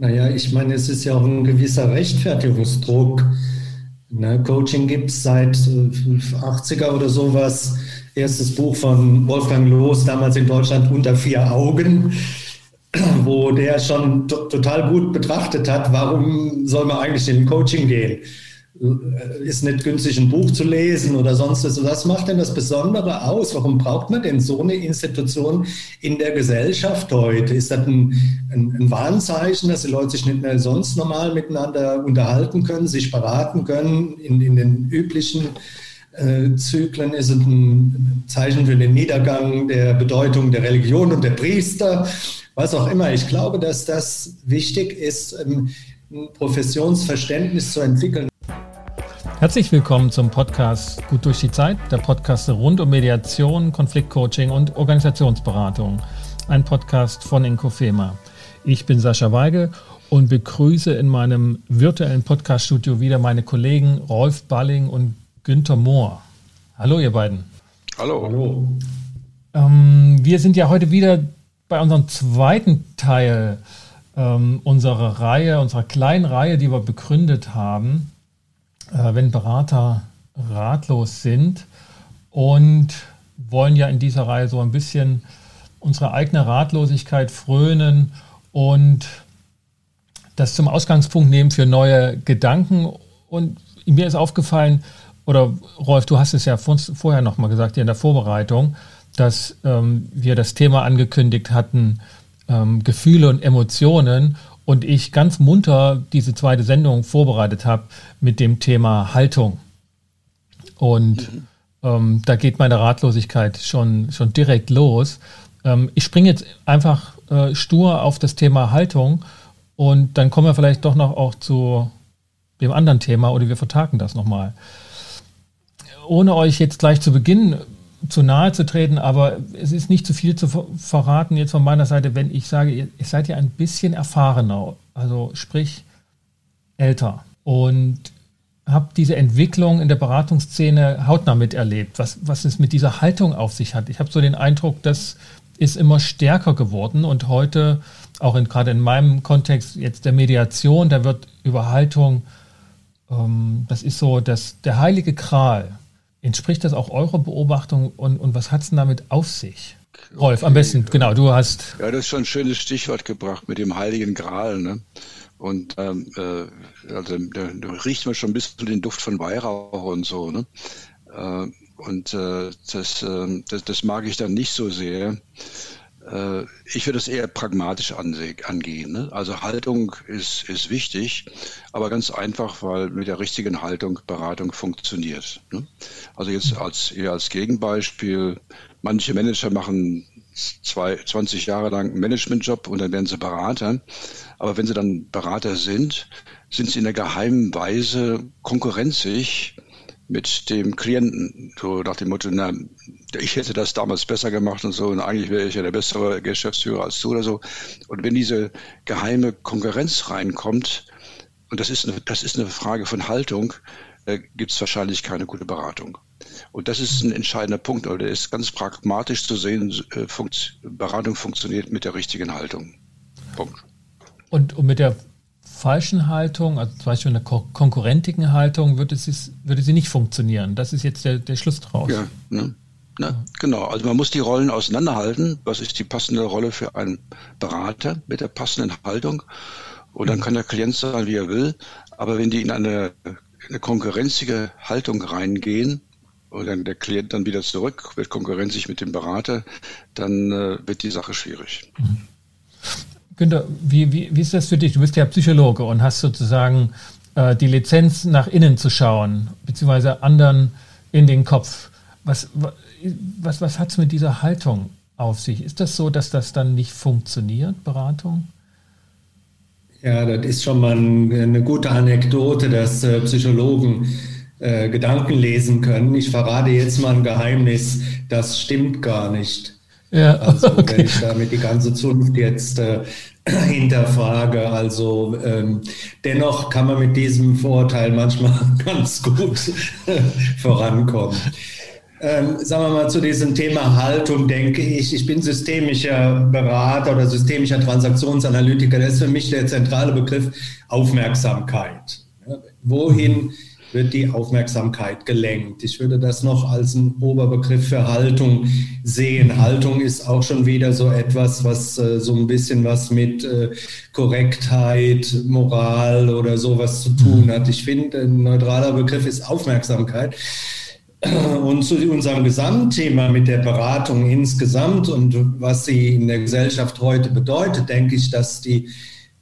Naja, ich meine, es ist ja auch ein gewisser Rechtfertigungsdruck. Ne, Coaching gibt es seit 80er äh, oder sowas. Erstes Buch von Wolfgang Loos, damals in Deutschland unter vier Augen, wo der schon total gut betrachtet hat, warum soll man eigentlich in Coaching gehen. Ist nicht günstig, ein Buch zu lesen oder sonst was. Was macht denn das Besondere aus? Warum braucht man denn so eine Institution in der Gesellschaft heute? Ist das ein, ein, ein Warnzeichen, dass die Leute sich nicht mehr sonst normal miteinander unterhalten können, sich beraten können in, in den üblichen äh, Zyklen? Ist es ein Zeichen für den Niedergang der Bedeutung der Religion und der Priester? Was auch immer. Ich glaube, dass das wichtig ist, ein Professionsverständnis zu entwickeln. Herzlich willkommen zum Podcast Gut durch die Zeit, der Podcast rund um Mediation, Konfliktcoaching und Organisationsberatung. Ein Podcast von Inkofema. Ich bin Sascha Weige und begrüße in meinem virtuellen Podcaststudio wieder meine Kollegen Rolf Balling und Günther Mohr. Hallo, ihr beiden. Hallo. Hallo. Ähm, wir sind ja heute wieder bei unserem zweiten Teil ähm, unserer Reihe, unserer kleinen Reihe, die wir begründet haben wenn Berater ratlos sind und wollen ja in dieser Reihe so ein bisschen unsere eigene Ratlosigkeit frönen und das zum Ausgangspunkt nehmen für neue Gedanken. Und mir ist aufgefallen, oder Rolf, du hast es ja vorher nochmal gesagt, hier in der Vorbereitung, dass ähm, wir das Thema angekündigt hatten, ähm, Gefühle und Emotionen und ich ganz munter diese zweite Sendung vorbereitet habe mit dem Thema Haltung. Und mhm. ähm, da geht meine Ratlosigkeit schon, schon direkt los. Ähm, ich springe jetzt einfach äh, stur auf das Thema Haltung und dann kommen wir vielleicht doch noch auch zu dem anderen Thema oder wir vertagen das nochmal. Ohne euch jetzt gleich zu Beginn zu nahe zu treten, aber es ist nicht zu viel zu verraten jetzt von meiner Seite, wenn ich sage, ihr, seid ja ein bisschen erfahrener, also sprich älter und habt diese Entwicklung in der Beratungsszene hautnah miterlebt, was, was es mit dieser Haltung auf sich hat. Ich habe so den Eindruck, das ist immer stärker geworden und heute, auch in, gerade in meinem Kontext jetzt der Mediation, da wird über Haltung, ähm, das ist so das, der heilige Kral Entspricht das auch eurer Beobachtung und, und was hat es denn damit auf sich? Okay. Rolf, am besten, genau, du hast. Ja, das ist schon ein schönes Stichwort gebracht mit dem Heiligen Gral. Ne? Und ähm, äh, also, da, da, riecht man schon ein bisschen den Duft von Weihrauch und so. Ne? Äh, und äh, das, äh, das, das mag ich dann nicht so sehr. Äh, ich würde es eher pragmatisch angehen. Ne? Also Haltung ist, ist wichtig, aber ganz einfach, weil mit der richtigen Haltung Beratung funktioniert. Ne? Also jetzt als, eher als Gegenbeispiel, manche Manager machen zwei, 20 Jahre lang einen Managementjob und dann werden sie Berater. Aber wenn sie dann Berater sind, sind sie in der geheimen Weise konkurrenzig mit dem Klienten, so nach dem Motto, na, ich hätte das damals besser gemacht und so, und eigentlich wäre ich ja der bessere Geschäftsführer als du oder so. Und wenn diese geheime Konkurrenz reinkommt, und das ist eine, das ist eine Frage von Haltung, äh, gibt es wahrscheinlich keine gute Beratung. Und das ist ein entscheidender Punkt, oder der ist ganz pragmatisch zu sehen, äh, funkt, Beratung funktioniert mit der richtigen Haltung. Punkt. Und, und mit der falschen Haltung, also zum Beispiel einer konkurrentigen Haltung, würde sie, würde sie nicht funktionieren. Das ist jetzt der, der Schluss draus. Ja, ne? Na, ja. Genau, also man muss die Rollen auseinanderhalten. Was ist die passende Rolle für einen Berater mit der passenden Haltung? Und dann mhm. kann der Klient sein, wie er will. Aber wenn die in eine, eine konkurrenzige Haltung reingehen, und dann der Klient dann wieder zurück, wird konkurrenzig mit dem Berater, dann äh, wird die Sache schwierig. Günther, wie, wie, wie ist das für dich? Du bist ja Psychologe und hast sozusagen äh, die Lizenz, nach innen zu schauen, beziehungsweise anderen in den Kopf. Was, was, was hat es mit dieser Haltung auf sich? Ist das so, dass das dann nicht funktioniert, Beratung? Ja, das ist schon mal eine gute Anekdote, dass äh, Psychologen äh, Gedanken lesen können. Ich verrate jetzt mal ein Geheimnis, das stimmt gar nicht. Ja, also okay. wenn ich damit die ganze Zunft jetzt äh, hinterfrage, also ähm, dennoch kann man mit diesem Vorurteil manchmal ganz gut vorankommen. ähm, sagen wir mal, zu diesem Thema Haltung denke ich, ich bin systemischer Berater oder systemischer Transaktionsanalytiker. Das ist für mich der zentrale Begriff Aufmerksamkeit. Wohin wird die Aufmerksamkeit gelenkt? Ich würde das noch als einen Oberbegriff für Haltung sehen. Haltung ist auch schon wieder so etwas, was äh, so ein bisschen was mit äh, Korrektheit, Moral oder sowas zu tun hat. Ich finde, ein neutraler Begriff ist Aufmerksamkeit. Und zu unserem Gesamtthema mit der Beratung insgesamt und was sie in der Gesellschaft heute bedeutet, denke ich, dass die,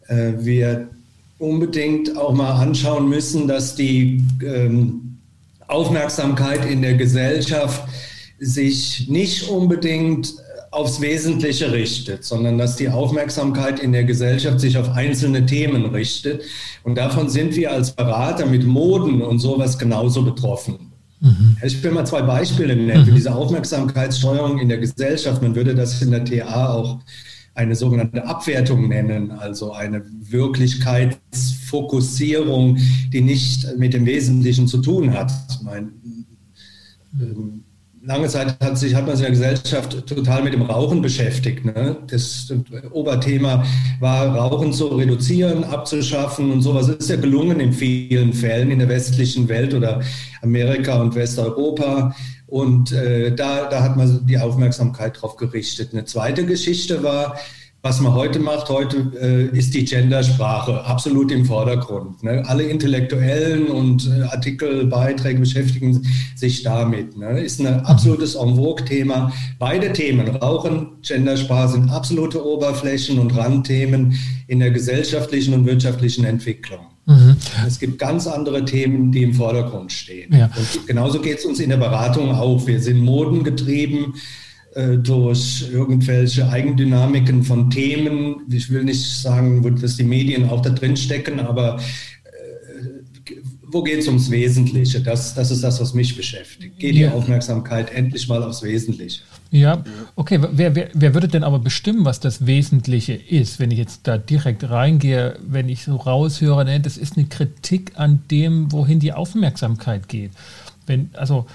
äh, wir unbedingt auch mal anschauen müssen, dass die ähm, Aufmerksamkeit in der Gesellschaft sich nicht unbedingt aufs Wesentliche richtet, sondern dass die Aufmerksamkeit in der Gesellschaft sich auf einzelne Themen richtet. Und davon sind wir als Berater mit Moden und sowas genauso betroffen. Mhm. Ich will mal zwei Beispiele nennen für mhm. diese Aufmerksamkeitssteuerung in der Gesellschaft. Man würde das in der TA auch eine sogenannte Abwertung nennen, also eine Wirklichkeitsfokussierung, die nicht mit dem Wesentlichen zu tun hat. Mein, ähm, lange Zeit hat, sich, hat man sich in der Gesellschaft total mit dem Rauchen beschäftigt. Ne? Das Oberthema war, Rauchen zu reduzieren, abzuschaffen und sowas ist ja gelungen in vielen Fällen in der westlichen Welt oder Amerika und Westeuropa. Und äh, da, da hat man die Aufmerksamkeit drauf gerichtet. Eine zweite Geschichte war, was man heute macht, heute äh, ist die Gendersprache absolut im Vordergrund. Ne? Alle Intellektuellen und äh, Artikelbeiträge beschäftigen sich damit. Ne? Ist ein absolutes En vogue-Thema. Beide Themen, Rauchen, Gendersprache, sind absolute Oberflächen und Randthemen in der gesellschaftlichen und wirtschaftlichen Entwicklung. Mhm. Es gibt ganz andere Themen, die im Vordergrund stehen. Ja. Und genauso geht es uns in der Beratung auch. Wir sind modengetrieben äh, durch irgendwelche Eigendynamiken von Themen. Ich will nicht sagen, dass die Medien auch da drin stecken, aber äh, wo geht es ums Wesentliche? Das, das ist das, was mich beschäftigt. Geht ja. die Aufmerksamkeit endlich mal aufs Wesentliche. Ja, okay. Wer, wer, wer würde denn aber bestimmen, was das Wesentliche ist, wenn ich jetzt da direkt reingehe, wenn ich so raushöre, ne, das ist eine Kritik an dem, wohin die Aufmerksamkeit geht. Wenn, also.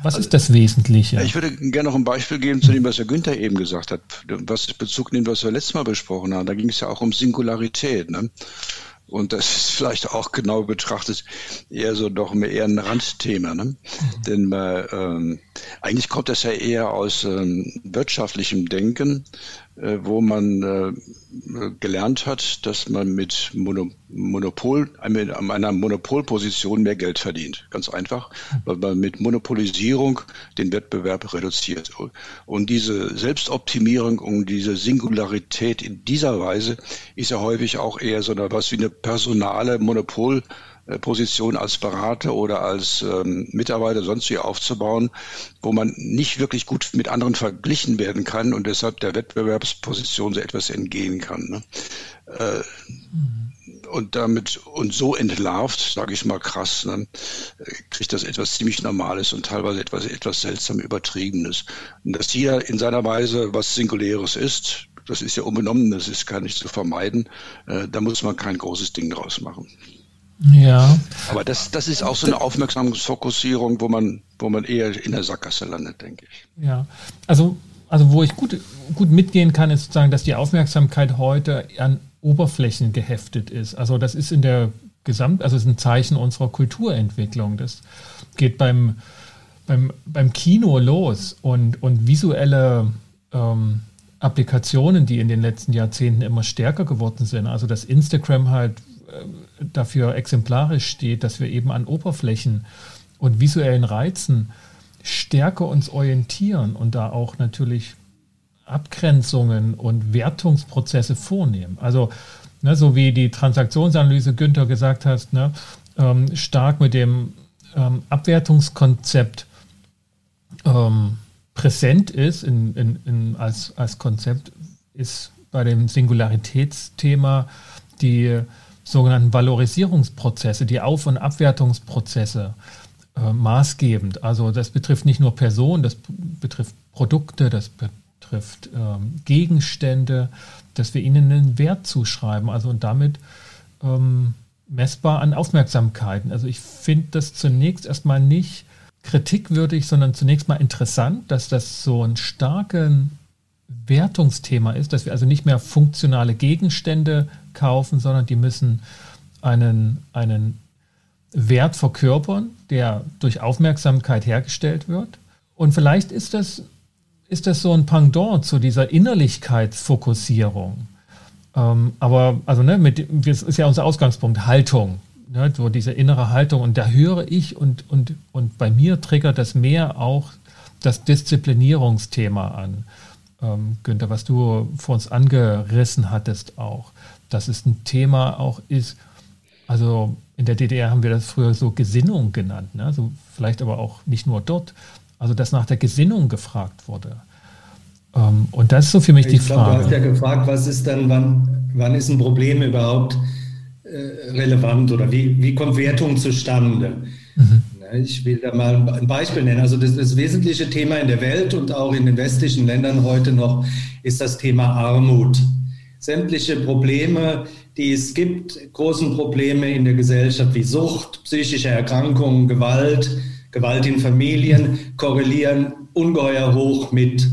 Was also, ist das Wesentliche? Ich würde gerne noch ein Beispiel geben zu dem, was Herr Günther eben gesagt hat, was Bezug nimmt, was wir letztes Mal besprochen haben. Da ging es ja auch um Singularität. Ne? Und das ist vielleicht auch genau betrachtet eher so doch mehr eher ein Randthema. Ne? Mhm. Denn äh, ähm, eigentlich kommt das ja eher aus ähm, wirtschaftlichem Denken, wo man äh, gelernt hat, dass man mit Mono Monopol, mit einer Monopolposition mehr Geld verdient. Ganz einfach, weil man mit Monopolisierung den Wettbewerb reduziert. Und diese Selbstoptimierung und diese Singularität in dieser Weise ist ja häufig auch eher so eine, was wie eine personale Monopol äh, Position als Berater oder als ähm, Mitarbeiter sonst wie aufzubauen, wo man nicht wirklich gut mit anderen verglichen werden kann und deshalb der Wettbewerbsposition so etwas entgehen kann. Ne? Äh, und damit und so entlarvt, sage ich mal krass, ne, kriegt das etwas ziemlich Normales und teilweise etwas etwas seltsam Übertriebenes. Und dass hier in seiner Weise was Singuläres ist, das ist ja unbenommen, das ist gar nicht zu vermeiden. Äh, da muss man kein großes Ding draus machen. Ja. Aber das, das ist auch so eine Aufmerksamkeitsfokussierung, wo man, wo man eher in der Sackgasse landet, denke ich. Ja, also, also wo ich gut, gut mitgehen kann, ist sozusagen, dass die Aufmerksamkeit heute an Oberflächen geheftet ist. Also das ist in der Gesamt, also ist ein Zeichen unserer Kulturentwicklung. Das geht beim, beim, beim Kino los und, und visuelle ähm, Applikationen, die in den letzten Jahrzehnten immer stärker geworden sind. Also dass Instagram halt äh, dafür exemplarisch steht, dass wir eben an Oberflächen und visuellen Reizen stärker uns orientieren und da auch natürlich Abgrenzungen und Wertungsprozesse vornehmen. Also ne, so wie die Transaktionsanalyse Günther gesagt hast, ne, ähm, stark mit dem ähm, Abwertungskonzept ähm, präsent ist in, in, in, als, als Konzept, ist bei dem Singularitätsthema die sogenannten Valorisierungsprozesse, die Auf- und Abwertungsprozesse äh, maßgebend. Also das betrifft nicht nur Personen, das betrifft Produkte, das betrifft ähm, Gegenstände, dass wir ihnen einen Wert zuschreiben. Also und damit ähm, messbar an Aufmerksamkeiten. Also ich finde das zunächst erstmal nicht kritikwürdig, sondern zunächst mal interessant, dass das so ein starkes Wertungsthema ist, dass wir also nicht mehr funktionale Gegenstände kaufen, sondern die müssen einen, einen Wert verkörpern, der durch Aufmerksamkeit hergestellt wird. Und vielleicht ist das, ist das so ein Pendant zu dieser Innerlichkeitsfokussierung. Ähm, aber, also, ne, mit, das ist ja unser Ausgangspunkt, Haltung. Ne, so diese innere Haltung. Und da höre ich und, und, und bei mir triggert das mehr auch das Disziplinierungsthema an. Ähm, Günther, was du vor uns angerissen hattest auch, dass es ein Thema auch ist, also in der DDR haben wir das früher so Gesinnung genannt, ne? also vielleicht aber auch nicht nur dort, also dass nach der Gesinnung gefragt wurde. Ähm, und das ist so für mich ich die glaub, Frage. Du hast ja gefragt, was ist dann, wann, wann ist ein Problem überhaupt äh, relevant oder wie, wie kommt Wertung zustande? Mhm. Ich will da mal ein Beispiel nennen. Also das, das, wesentliche Thema in der Welt und auch in den westlichen Ländern heute noch ist das Thema Armut. Sämtliche Probleme, die es gibt, großen Probleme in der Gesellschaft wie Sucht, psychische Erkrankungen, Gewalt, Gewalt in Familien, korrelieren ungeheuer hoch mit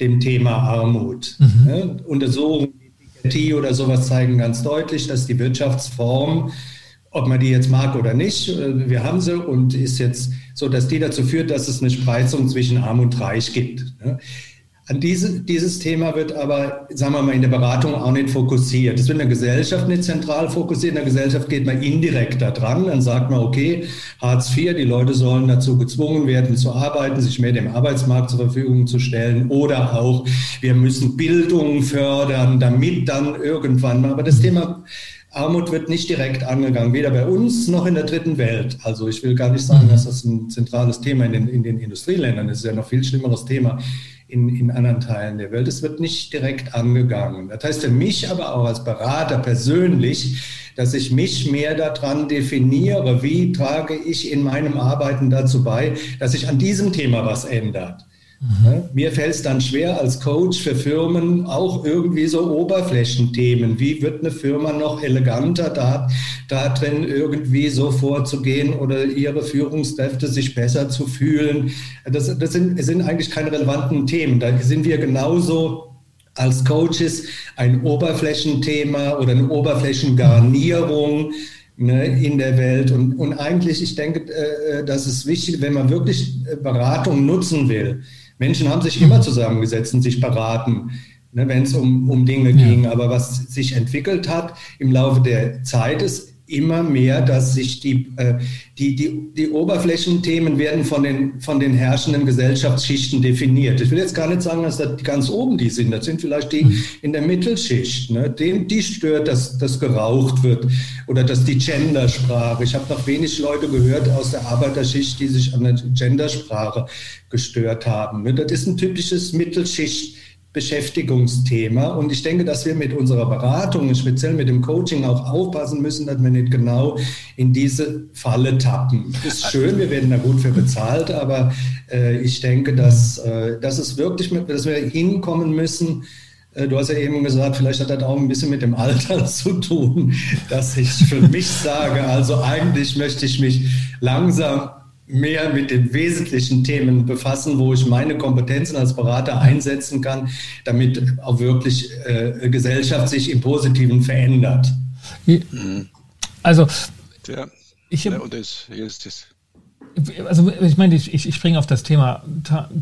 dem Thema Armut. Mhm. Ja, Untersuchungen wie Piketty oder sowas zeigen ganz deutlich, dass die Wirtschaftsform, ob man die jetzt mag oder nicht, äh, wir haben sie und ist jetzt so, dass die dazu führt, dass es eine Spreizung zwischen Arm und Reich gibt. An diese, dieses Thema wird aber, sagen wir mal, in der Beratung auch nicht fokussiert. Es wird in der Gesellschaft nicht zentral fokussiert. In der Gesellschaft geht man indirekt da dran. Dann sagt man, okay, Hartz IV, die Leute sollen dazu gezwungen werden zu arbeiten, sich mehr dem Arbeitsmarkt zur Verfügung zu stellen. Oder auch, wir müssen Bildung fördern, damit dann irgendwann mal. Aber das Thema Armut wird nicht direkt angegangen, weder bei uns noch in der dritten Welt. Also ich will gar nicht sagen, dass das ein zentrales Thema in den, in den Industrieländern ist. Es ist ja noch viel schlimmeres Thema in, in anderen Teilen der Welt. Es wird nicht direkt angegangen. Das heißt für mich aber auch als Berater persönlich, dass ich mich mehr daran definiere, wie trage ich in meinem Arbeiten dazu bei, dass sich an diesem Thema was ändert. Mhm. Mir fällt es dann schwer als Coach für Firmen auch irgendwie so Oberflächenthemen. Wie wird eine Firma noch eleganter da, da drin irgendwie so vorzugehen oder ihre Führungskräfte sich besser zu fühlen? Das, das sind, sind eigentlich keine relevanten Themen. Da sind wir genauso als Coaches ein Oberflächenthema oder eine Oberflächengarnierung ne, in der Welt. Und, und eigentlich, ich denke, äh, das ist wichtig, wenn man wirklich Beratung nutzen will, Menschen haben sich immer zusammengesetzt und sich beraten, ne, wenn es um, um Dinge ja. ging. Aber was sich entwickelt hat im Laufe der Zeit ist immer mehr, dass sich die, äh, die, die, die Oberflächenthemen werden von den, von den herrschenden Gesellschaftsschichten definiert. Ich will jetzt gar nicht sagen, dass das ganz oben die sind. Das sind vielleicht die mhm. in der Mittelschicht. Ne? Den, die stört, dass, dass geraucht wird oder dass die Gendersprache. Ich habe noch wenig Leute gehört aus der Arbeiterschicht, die sich an der Gendersprache gestört haben. Ne? Das ist ein typisches Mittelschicht. Beschäftigungsthema. Und ich denke, dass wir mit unserer Beratung, speziell mit dem Coaching, auch aufpassen müssen, dass wir nicht genau in diese Falle tappen. Ist schön, wir werden da gut für bezahlt, aber äh, ich denke, dass, äh, dass es wirklich, mit, dass wir hinkommen müssen, äh, Du hast ja eben gesagt, vielleicht hat das auch ein bisschen mit dem Alter zu tun, dass ich für mich sage, also eigentlich möchte ich mich langsam mehr mit den wesentlichen Themen befassen, wo ich meine Kompetenzen als Berater einsetzen kann, damit auch wirklich äh, Gesellschaft sich im Positiven verändert. Also, ja, ich ja, und das, ist das. Also ich meine, ich, ich springe auf das Thema,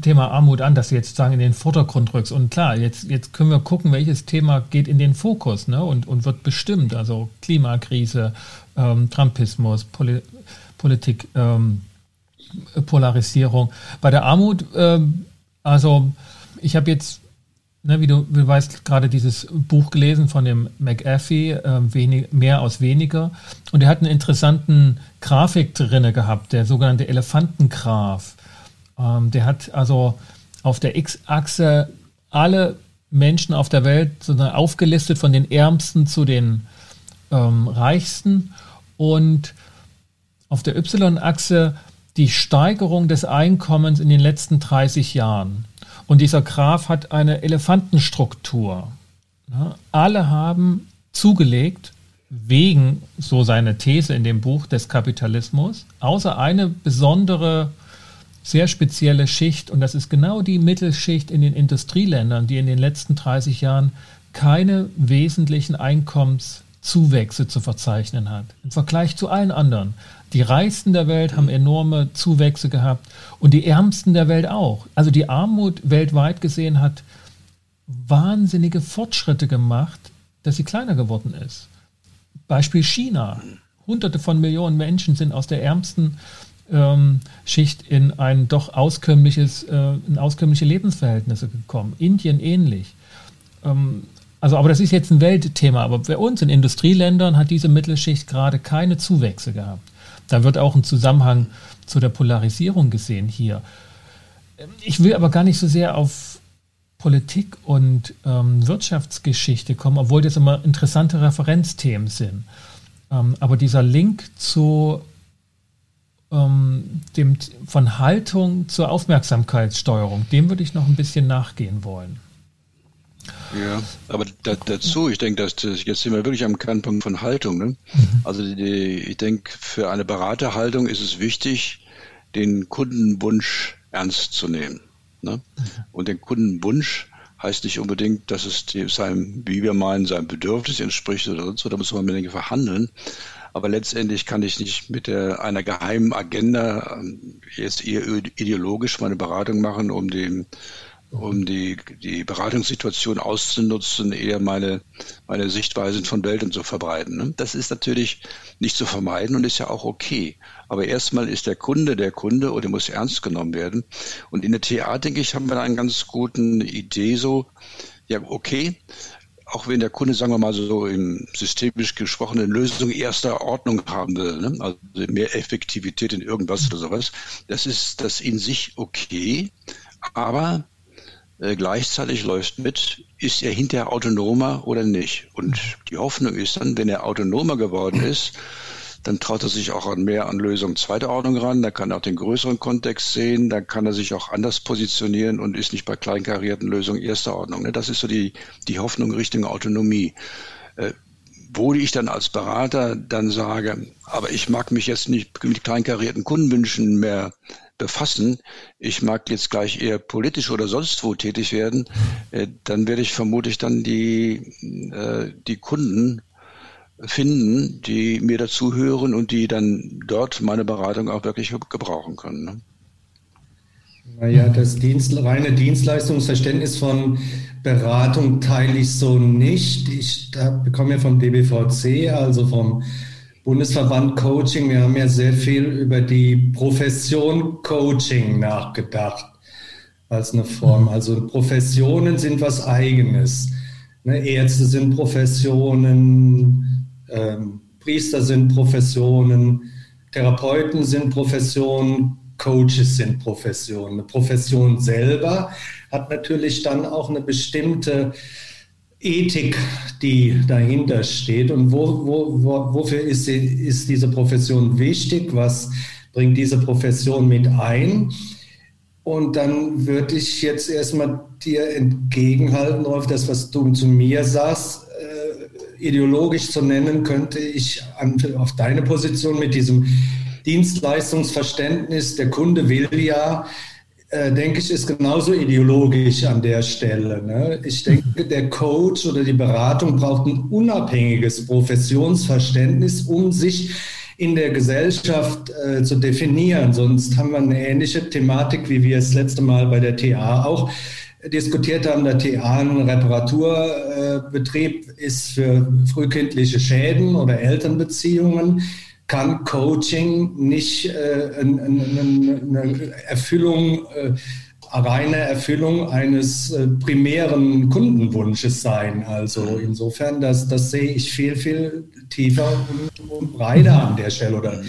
Thema Armut an, dass du jetzt sagen in den Vordergrund rückst. Und klar, jetzt, jetzt können wir gucken, welches Thema geht in den Fokus ne, und, und wird bestimmt. Also Klimakrise, ähm, Trumpismus, Poli Politik, ähm, Polarisierung. Bei der Armut, äh, also ich habe jetzt, ne, wie, du, du weißt, gerade dieses Buch gelesen von dem McAfee, äh, wenig, mehr aus weniger. Und er hat einen interessanten Grafik drinne gehabt, der sogenannte Elefantengraph. Ähm, der hat also auf der X-Achse alle Menschen auf der Welt sondern aufgelistet von den Ärmsten zu den ähm, Reichsten und auf der Y-Achse die Steigerung des Einkommens in den letzten 30 Jahren. Und dieser Graph hat eine Elefantenstruktur. Alle haben zugelegt, wegen, so seine These in dem Buch des Kapitalismus, außer eine besondere sehr spezielle Schicht und das ist genau die Mittelschicht in den Industrieländern, die in den letzten 30 Jahren keine wesentlichen Einkommenszuwächse zu verzeichnen hat. Im Vergleich zu allen anderen. Die Reichsten der Welt haben enorme Zuwächse gehabt und die Ärmsten der Welt auch. Also die Armut weltweit gesehen hat wahnsinnige Fortschritte gemacht, dass sie kleiner geworden ist. Beispiel China. Hunderte von Millionen Menschen sind aus der ärmsten ähm, Schicht in ein doch auskömmliches, äh, in auskömmliche Lebensverhältnisse gekommen. Indien ähnlich. Ähm, also, aber das ist jetzt ein Weltthema. Aber bei uns in Industrieländern hat diese Mittelschicht gerade keine Zuwächse gehabt. Da wird auch ein Zusammenhang zu der Polarisierung gesehen hier. Ich will aber gar nicht so sehr auf Politik und ähm, Wirtschaftsgeschichte kommen, obwohl das immer interessante Referenzthemen sind. Ähm, aber dieser Link zu ähm, dem, von Haltung zur Aufmerksamkeitssteuerung, dem würde ich noch ein bisschen nachgehen wollen. Ja, aber da, dazu, ich denke, dass das, jetzt sind wir wirklich am Kernpunkt von Haltung. Ne? Mhm. Also die, ich denke, für eine Beraterhaltung ist es wichtig, den Kundenwunsch ernst zu nehmen. Ne? Mhm. Und den Kundenwunsch heißt nicht unbedingt, dass es seinem, wie wir meinen, seinem Bedürfnis entspricht oder sonst, da muss man mit denen verhandeln. Aber letztendlich kann ich nicht mit der, einer geheimen Agenda ähm, jetzt eher ideologisch meine Beratung machen, um den um die, die Beratungssituation auszunutzen, eher meine, meine Sichtweisen von Welten zu verbreiten. Ne? Das ist natürlich nicht zu vermeiden und ist ja auch okay. Aber erstmal ist der Kunde der Kunde und er muss ernst genommen werden. Und in der TA, denke ich, haben wir da eine ganz gute Idee so, ja, okay, auch wenn der Kunde, sagen wir mal so im systemisch gesprochenen Lösung erster Ordnung haben will, ne? also mehr Effektivität in irgendwas oder sowas, das ist das in sich okay, aber äh, gleichzeitig läuft mit, ist er hinterher autonomer oder nicht. Und die Hoffnung ist dann, wenn er autonomer geworden ist, dann traut er sich auch an mehr an Lösungen zweiter Ordnung ran, da kann er auch den größeren Kontext sehen, da kann er sich auch anders positionieren und ist nicht bei kleinkarierten Lösungen erster Ordnung. Ne? Das ist so die, die Hoffnung Richtung Autonomie. Äh, wo ich dann als Berater dann sage, aber ich mag mich jetzt nicht mit kleinkarierten Kundenwünschen mehr befassen, ich mag jetzt gleich eher politisch oder sonst wo tätig werden, äh, dann werde ich vermutlich dann die, äh, die Kunden finden, die mir dazu hören und die dann dort meine Beratung auch wirklich gebrauchen können. Ne? Naja, das Dienst, reine Dienstleistungsverständnis von Beratung teile ich so nicht. Ich bekomme ja vom DBVC, also vom Bundesverband Coaching, wir haben ja sehr viel über die Profession Coaching nachgedacht als eine Form. Also Professionen sind was eigenes. Ne, Ärzte sind Professionen, ähm, Priester sind Professionen, Therapeuten sind Professionen, Coaches sind Professionen. Eine Profession selber hat natürlich dann auch eine bestimmte Ethik, die dahinter steht. Und wo, wo, wo, wofür ist, sie, ist diese Profession wichtig, was bringt diese Profession mit ein. Und dann würde ich jetzt erstmal dir entgegenhalten, auf das, was du zu mir sagst, äh, ideologisch zu nennen, könnte ich an, auf deine Position mit diesem Dienstleistungsverständnis, der Kunde will ja, äh, denke ich, ist genauso ideologisch an der Stelle. Ne? Ich denke, der Coach oder die Beratung braucht ein unabhängiges Professionsverständnis, um sich in der Gesellschaft äh, zu definieren. Sonst haben wir eine ähnliche Thematik, wie wir es letzte Mal bei der TA auch diskutiert haben. Der TA ein Reparaturbetrieb äh, ist für frühkindliche Schäden oder Elternbeziehungen kann Coaching nicht äh, eine Erfüllung, äh, reine Erfüllung eines äh, primären Kundenwunsches sein. Also insofern, das, das sehe ich viel, viel tiefer und, und breiter an der Stelle oder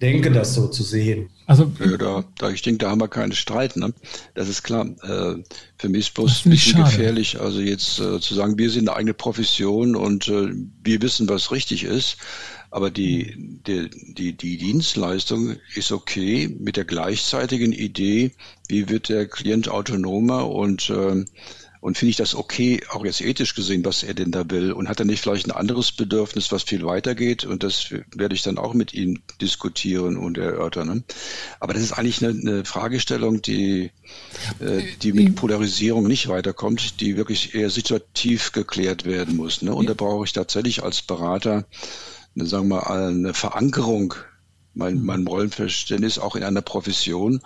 denke, das so zu sehen. Also ja, da, da, ich denke, da haben wir keinen Streit. Ne? Das ist klar. Äh, für mich ist es bloß ein bisschen schade. gefährlich, also jetzt äh, zu sagen, wir sind eine eigene Profession und äh, wir wissen, was richtig ist. Aber die, die, die, die Dienstleistung ist okay mit der gleichzeitigen Idee, wie wird der Klient autonomer und, äh, Und finde ich das okay, auch jetzt ethisch gesehen, was er denn da will? Und hat er nicht vielleicht ein anderes Bedürfnis, was viel weiter geht? Und das werde ich dann auch mit ihm diskutieren und erörtern. Ne? Aber das ist eigentlich eine, eine Fragestellung, die, äh, die mit Polarisierung nicht weiterkommt, die wirklich eher situativ geklärt werden muss. Ne? Und da brauche ich tatsächlich als Berater, sagen wir mal, eine Verankerung mein, mhm. mein Rollenverständnis auch in einer Profession.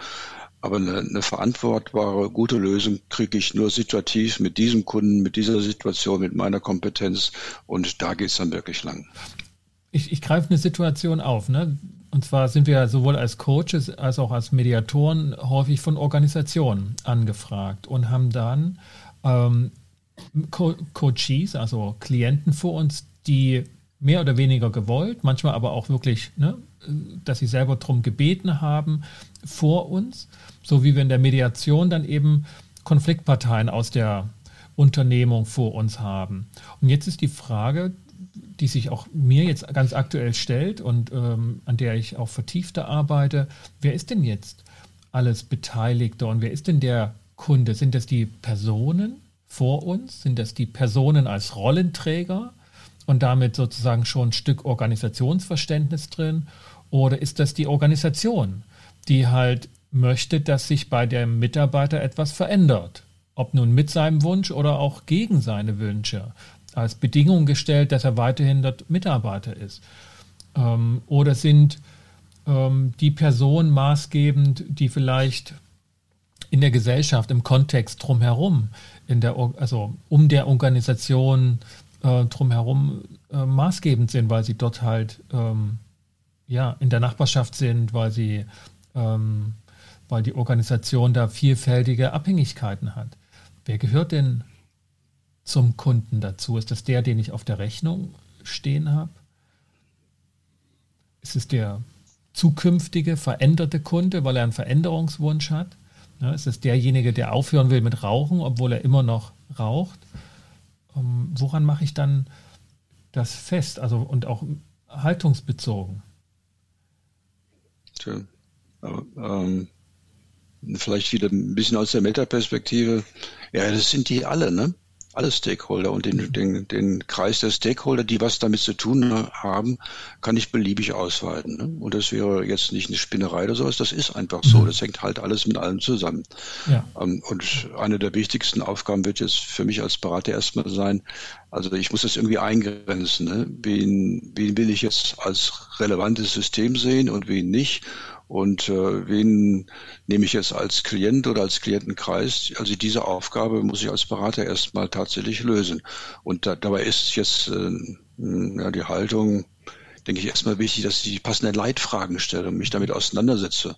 Aber eine, eine verantwortbare, gute Lösung kriege ich nur situativ mit diesem Kunden, mit dieser Situation, mit meiner Kompetenz. Und da geht es dann wirklich lang. Ich, ich greife eine Situation auf. Ne? Und zwar sind wir sowohl als Coaches als auch als Mediatoren häufig von Organisationen angefragt und haben dann ähm, Co Coaches, also Klienten vor uns, die mehr oder weniger gewollt, manchmal aber auch wirklich, ne, dass sie selber darum gebeten haben, vor uns, so wie wir in der Mediation dann eben Konfliktparteien aus der Unternehmung vor uns haben. Und jetzt ist die Frage, die sich auch mir jetzt ganz aktuell stellt und ähm, an der ich auch vertiefter arbeite, wer ist denn jetzt alles Beteiligte und wer ist denn der Kunde? Sind das die Personen vor uns? Sind das die Personen als Rollenträger? Und damit sozusagen schon ein Stück Organisationsverständnis drin? Oder ist das die Organisation, die halt möchte, dass sich bei dem Mitarbeiter etwas verändert? Ob nun mit seinem Wunsch oder auch gegen seine Wünsche, als Bedingung gestellt, dass er weiterhin dort Mitarbeiter ist. Ähm, oder sind ähm, die Personen maßgebend, die vielleicht in der Gesellschaft, im Kontext drumherum, in der, also um der Organisation äh, drumherum äh, maßgebend sind, weil sie dort halt ähm, ja, in der Nachbarschaft sind, weil sie ähm, weil die Organisation da vielfältige Abhängigkeiten hat. Wer gehört denn zum Kunden dazu? Ist das der, den ich auf der Rechnung stehen habe? Ist es der zukünftige, veränderte Kunde, weil er einen Veränderungswunsch hat? Ja, ist es derjenige, der aufhören will mit Rauchen, obwohl er immer noch raucht? Ähm, woran mache ich dann das fest? Also und auch haltungsbezogen. Tja, ähm, vielleicht wieder ein bisschen aus der Metaperspektive. Ja, das sind die alle, ne? Alle Stakeholder und den, den, den Kreis der Stakeholder, die was damit zu tun haben, kann ich beliebig ausweiten. Ne? Und das wäre jetzt nicht eine Spinnerei oder sowas, das ist einfach so. Mhm. Das hängt halt alles mit allem zusammen. Ja. Ähm, und eine der wichtigsten Aufgaben wird jetzt für mich als Berater erstmal sein, also ich muss das irgendwie eingrenzen. Ne? Wen, wen will ich jetzt als relevantes System sehen und wen nicht? Und äh, wen nehme ich jetzt als Klient oder als Klientenkreis? Also diese Aufgabe muss ich als Berater erstmal tatsächlich lösen. Und da, dabei ist jetzt äh, ja, die Haltung, denke ich, erstmal wichtig, dass ich die passenden Leitfragen stelle und mich damit auseinandersetze.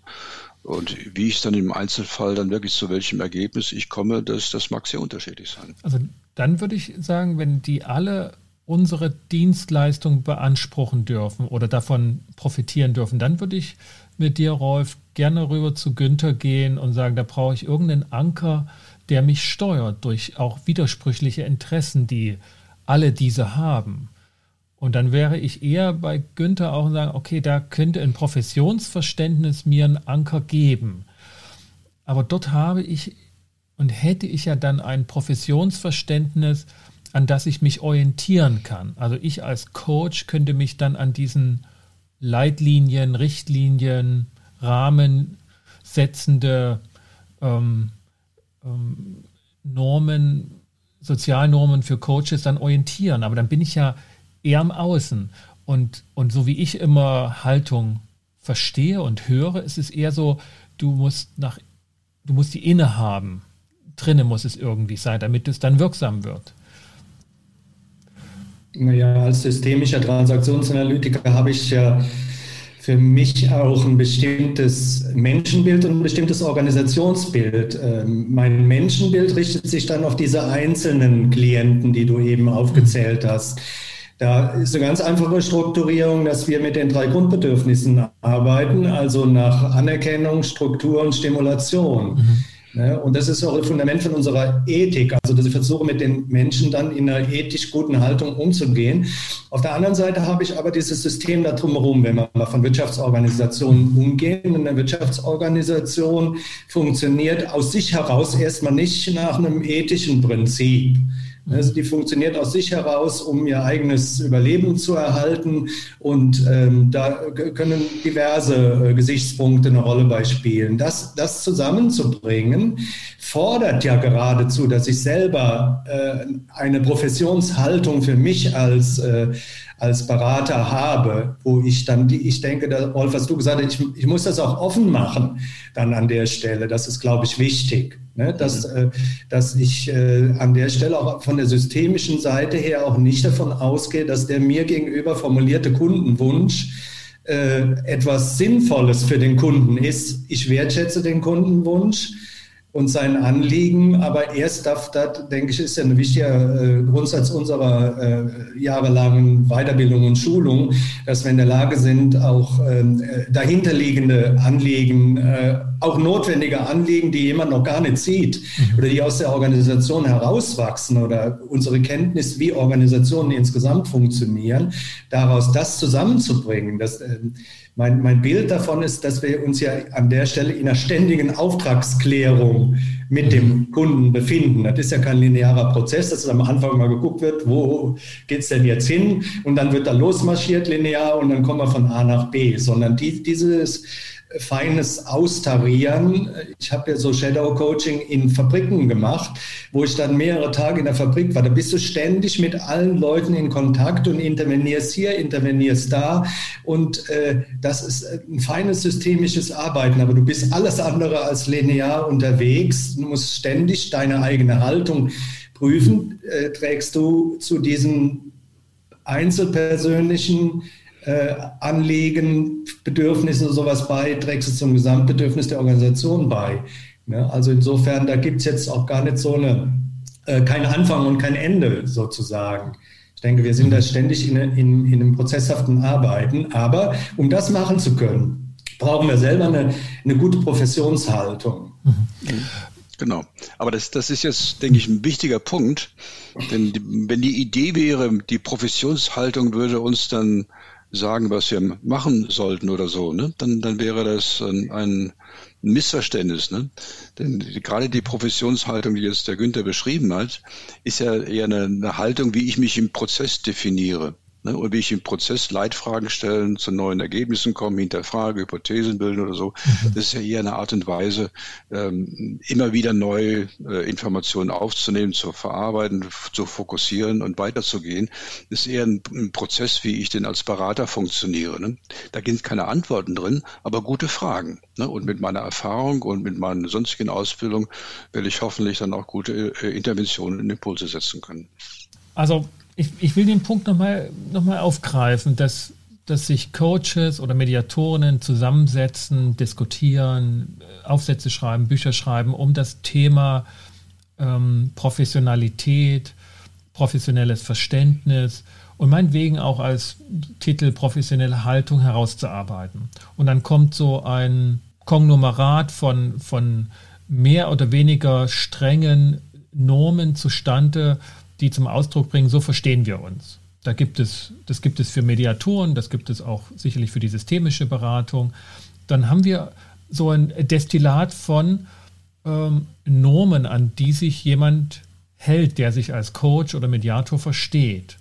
Und wie ich dann im Einzelfall dann wirklich zu welchem Ergebnis ich komme, das, das mag sehr unterschiedlich sein. Also dann würde ich sagen, wenn die alle unsere Dienstleistung beanspruchen dürfen oder davon profitieren dürfen, dann würde ich mit dir, Rolf, gerne rüber zu Günther gehen und sagen, da brauche ich irgendeinen Anker, der mich steuert durch auch widersprüchliche Interessen, die alle diese haben. Und dann wäre ich eher bei Günther auch und sagen, okay, da könnte ein Professionsverständnis mir einen Anker geben. Aber dort habe ich und hätte ich ja dann ein Professionsverständnis, an das ich mich orientieren kann. Also ich als Coach könnte mich dann an diesen Leitlinien, Richtlinien, Rahmen setzende ähm, ähm, Normen, Sozialnormen für Coaches dann orientieren. Aber dann bin ich ja eher am Außen. Und, und so wie ich immer Haltung verstehe und höre, ist es eher so, du musst nach, du musst die inne haben. Drinnen muss es irgendwie sein, damit es dann wirksam wird. Naja, als systemischer Transaktionsanalytiker habe ich ja für mich auch ein bestimmtes Menschenbild und ein bestimmtes Organisationsbild. Ähm, mein Menschenbild richtet sich dann auf diese einzelnen Klienten, die du eben aufgezählt hast. Da ist eine ganz einfache Strukturierung, dass wir mit den drei Grundbedürfnissen arbeiten, also nach Anerkennung, Struktur und Stimulation. Mhm. Ne? Und das ist auch das Fundament von unserer Ethik, also dass ich versuche, mit den Menschen dann in einer ethisch guten Haltung umzugehen. Auf der anderen Seite habe ich aber dieses System da drumherum, wenn wir mal von Wirtschaftsorganisationen umgehen. Eine Wirtschaftsorganisation funktioniert aus sich heraus erstmal nicht nach einem ethischen Prinzip. Also die funktioniert aus sich heraus, um ihr eigenes Überleben zu erhalten. Und ähm, da können diverse äh, Gesichtspunkte eine Rolle beispielen. Das, das zusammenzubringen, fordert ja geradezu, dass ich selber äh, eine Professionshaltung für mich als, äh, als Berater habe, wo ich dann, die, ich denke, da, Rolf, was du gesagt hast, ich, ich muss das auch offen machen dann an der Stelle. Das ist, glaube ich, wichtig. Ne, dass, mhm. äh, dass ich äh, an der Stelle auch von der systemischen Seite her auch nicht davon ausgehe, dass der mir gegenüber formulierte Kundenwunsch äh, etwas Sinnvolles für den Kunden ist. Ich wertschätze den Kundenwunsch und sein Anliegen. Aber erst darf das, denke ich, ist ja ein wichtiger äh, Grundsatz unserer äh, jahrelangen Weiterbildung und Schulung, dass wir in der Lage sind, auch ähm, äh, dahinterliegende Anliegen, auch notwendige Anliegen, die jemand noch gar nicht sieht mhm. oder die aus der Organisation herauswachsen oder unsere Kenntnis, wie Organisationen insgesamt funktionieren, daraus das zusammenzubringen. Das, ähm, mein, mein Bild davon ist, dass wir uns ja an der Stelle in einer ständigen Auftragsklärung mit dem Kunden befinden. Das ist ja kein linearer Prozess, dass am Anfang mal geguckt wird, wo geht es denn jetzt hin? Und dann wird da losmarschiert linear und dann kommen wir von A nach B, sondern die, dieses feines Austarieren. Ich habe ja so Shadow Coaching in Fabriken gemacht, wo ich dann mehrere Tage in der Fabrik war. Da bist du ständig mit allen Leuten in Kontakt und intervenierst hier, intervenierst da. Und äh, das ist ein feines systemisches Arbeiten, aber du bist alles andere als linear unterwegs. Du musst ständig deine eigene Haltung prüfen. Äh, trägst du zu diesen einzelpersönlichen äh, Anliegen, Bedürfnissen und sowas bei, trägst du zum Gesamtbedürfnis der Organisation bei. Ne? Also insofern, da gibt es jetzt auch gar nicht so eine, äh, kein Anfang und kein Ende sozusagen. Ich denke, wir sind da ständig in, in, in einem prozesshaften Arbeiten, aber um das machen zu können, brauchen wir selber eine, eine gute Professionshaltung. Mhm. Genau. Aber das, das ist jetzt, denke ich, ein wichtiger Punkt. Denn die, wenn die Idee wäre, die Professionshaltung würde uns dann sagen, was wir machen sollten oder so, ne? dann, dann wäre das ein, ein Missverständnis. Ne? Denn gerade die Professionshaltung, die jetzt der Günther beschrieben hat, ist ja eher eine, eine Haltung, wie ich mich im Prozess definiere. Ne, oder wie ich im Prozess Leitfragen stellen, zu neuen Ergebnissen kommen, hinterfrage, Hypothesen bilden oder so. Mhm. Das ist ja eher eine Art und Weise, ähm, immer wieder neue äh, Informationen aufzunehmen, zu verarbeiten, zu fokussieren und weiterzugehen. Das ist eher ein, ein Prozess, wie ich denn als Berater funktioniere. Ne? Da sind keine Antworten drin, aber gute Fragen. Ne? Und mit meiner Erfahrung und mit meiner sonstigen Ausbildung werde ich hoffentlich dann auch gute äh, Interventionen und Impulse setzen können. Also ich, ich will den Punkt nochmal noch mal aufgreifen, dass, dass sich Coaches oder Mediatorinnen zusammensetzen, diskutieren, Aufsätze schreiben, Bücher schreiben, um das Thema ähm, Professionalität, professionelles Verständnis und meinetwegen auch als Titel professionelle Haltung herauszuarbeiten. Und dann kommt so ein Konglomerat von, von mehr oder weniger strengen Normen zustande, die zum Ausdruck bringen, so verstehen wir uns. Da gibt es, das gibt es für Mediatoren, das gibt es auch sicherlich für die systemische Beratung. Dann haben wir so ein Destillat von ähm, Normen, an die sich jemand hält, der sich als Coach oder Mediator versteht.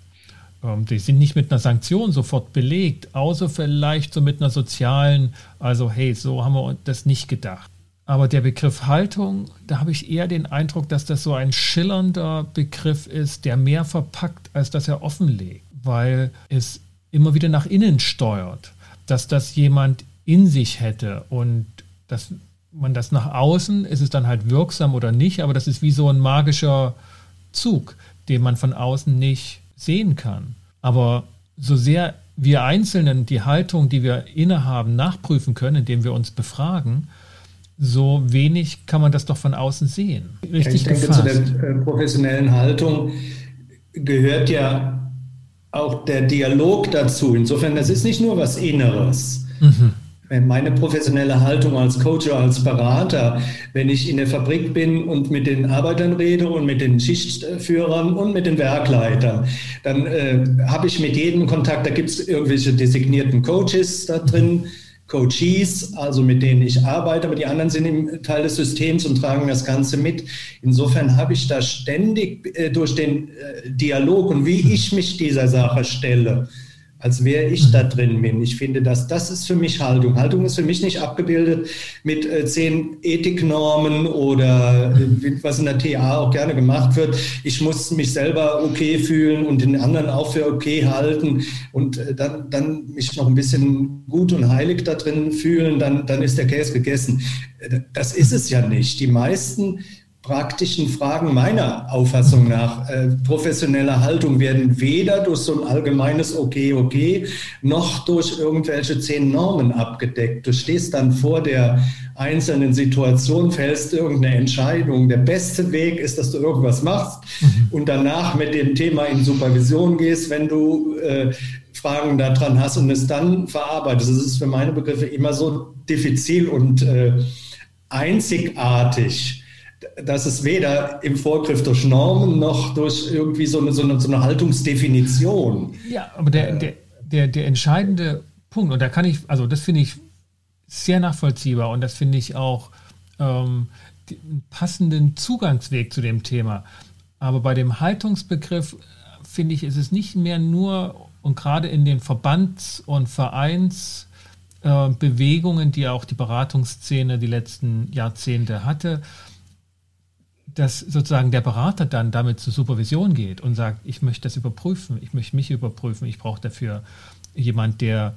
Ähm, die sind nicht mit einer Sanktion sofort belegt, außer vielleicht so mit einer sozialen, also hey, so haben wir das nicht gedacht. Aber der Begriff Haltung, da habe ich eher den Eindruck, dass das so ein schillernder Begriff ist, der mehr verpackt, als dass er offenlegt, weil es immer wieder nach innen steuert, dass das jemand in sich hätte und dass man das nach außen, ist es dann halt wirksam oder nicht, aber das ist wie so ein magischer Zug, den man von außen nicht sehen kann. Aber so sehr wir Einzelnen die Haltung, die wir innehaben, nachprüfen können, indem wir uns befragen, so wenig kann man das doch von außen sehen. Richtig ich denke, gefasst. zu der äh, professionellen Haltung gehört ja auch der Dialog dazu. Insofern, das ist nicht nur was Inneres. Mhm. meine professionelle Haltung als Coach oder als Berater, wenn ich in der Fabrik bin und mit den Arbeitern rede und mit den Schichtführern und mit den Werkleitern, dann äh, habe ich mit jedem Kontakt, da gibt es irgendwelche designierten Coaches da drin, Coaches, also mit denen ich arbeite, aber die anderen sind im Teil des Systems und tragen das Ganze mit. Insofern habe ich da ständig äh, durch den äh, Dialog und wie ich mich dieser Sache stelle, als wer ich da drin bin. Ich finde, dass das ist für mich Haltung. Haltung ist für mich nicht abgebildet mit äh, zehn Ethiknormen oder äh, was in der TA auch gerne gemacht wird. Ich muss mich selber okay fühlen und den anderen auch für okay halten und äh, dann, dann mich noch ein bisschen gut und heilig da drin fühlen, dann, dann ist der Käse gegessen. Äh, das ist es ja nicht. Die meisten praktischen Fragen meiner Auffassung nach äh, professioneller Haltung werden weder durch so ein allgemeines Okay, okay, noch durch irgendwelche zehn Normen abgedeckt. Du stehst dann vor der einzelnen Situation, fällst irgendeine Entscheidung. Der beste Weg ist, dass du irgendwas machst mhm. und danach mit dem Thema in Supervision gehst, wenn du äh, Fragen daran hast und es dann verarbeitest. Das ist für meine Begriffe immer so diffizil und äh, einzigartig dass es weder im Vorgriff durch Normen noch durch irgendwie so eine, so eine, so eine Haltungsdefinition. Ja, aber der, der, der, der entscheidende Punkt, und da kann ich, also das finde ich sehr nachvollziehbar und das finde ich auch ähm, einen passenden Zugangsweg zu dem Thema. Aber bei dem Haltungsbegriff finde ich, ist es nicht mehr nur und gerade in den Verbands- und Vereinsbewegungen, äh, die auch die Beratungsszene die letzten Jahrzehnte hatte, dass sozusagen der Berater dann damit zur Supervision geht und sagt, ich möchte das überprüfen, ich möchte mich überprüfen, ich brauche dafür jemand, der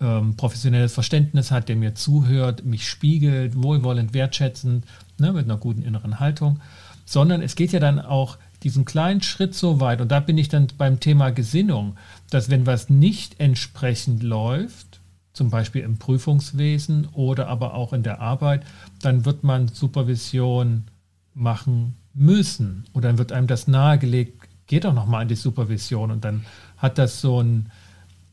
ähm, professionelles Verständnis hat, der mir zuhört, mich spiegelt, wohlwollend, wertschätzend, ne, mit einer guten inneren Haltung, sondern es geht ja dann auch diesen kleinen Schritt so weit, und da bin ich dann beim Thema Gesinnung, dass wenn was nicht entsprechend läuft, zum Beispiel im Prüfungswesen oder aber auch in der Arbeit, dann wird man Supervision machen müssen. Und dann wird einem das nahegelegt, geht doch nochmal in die Supervision. Und dann hat das so, ein,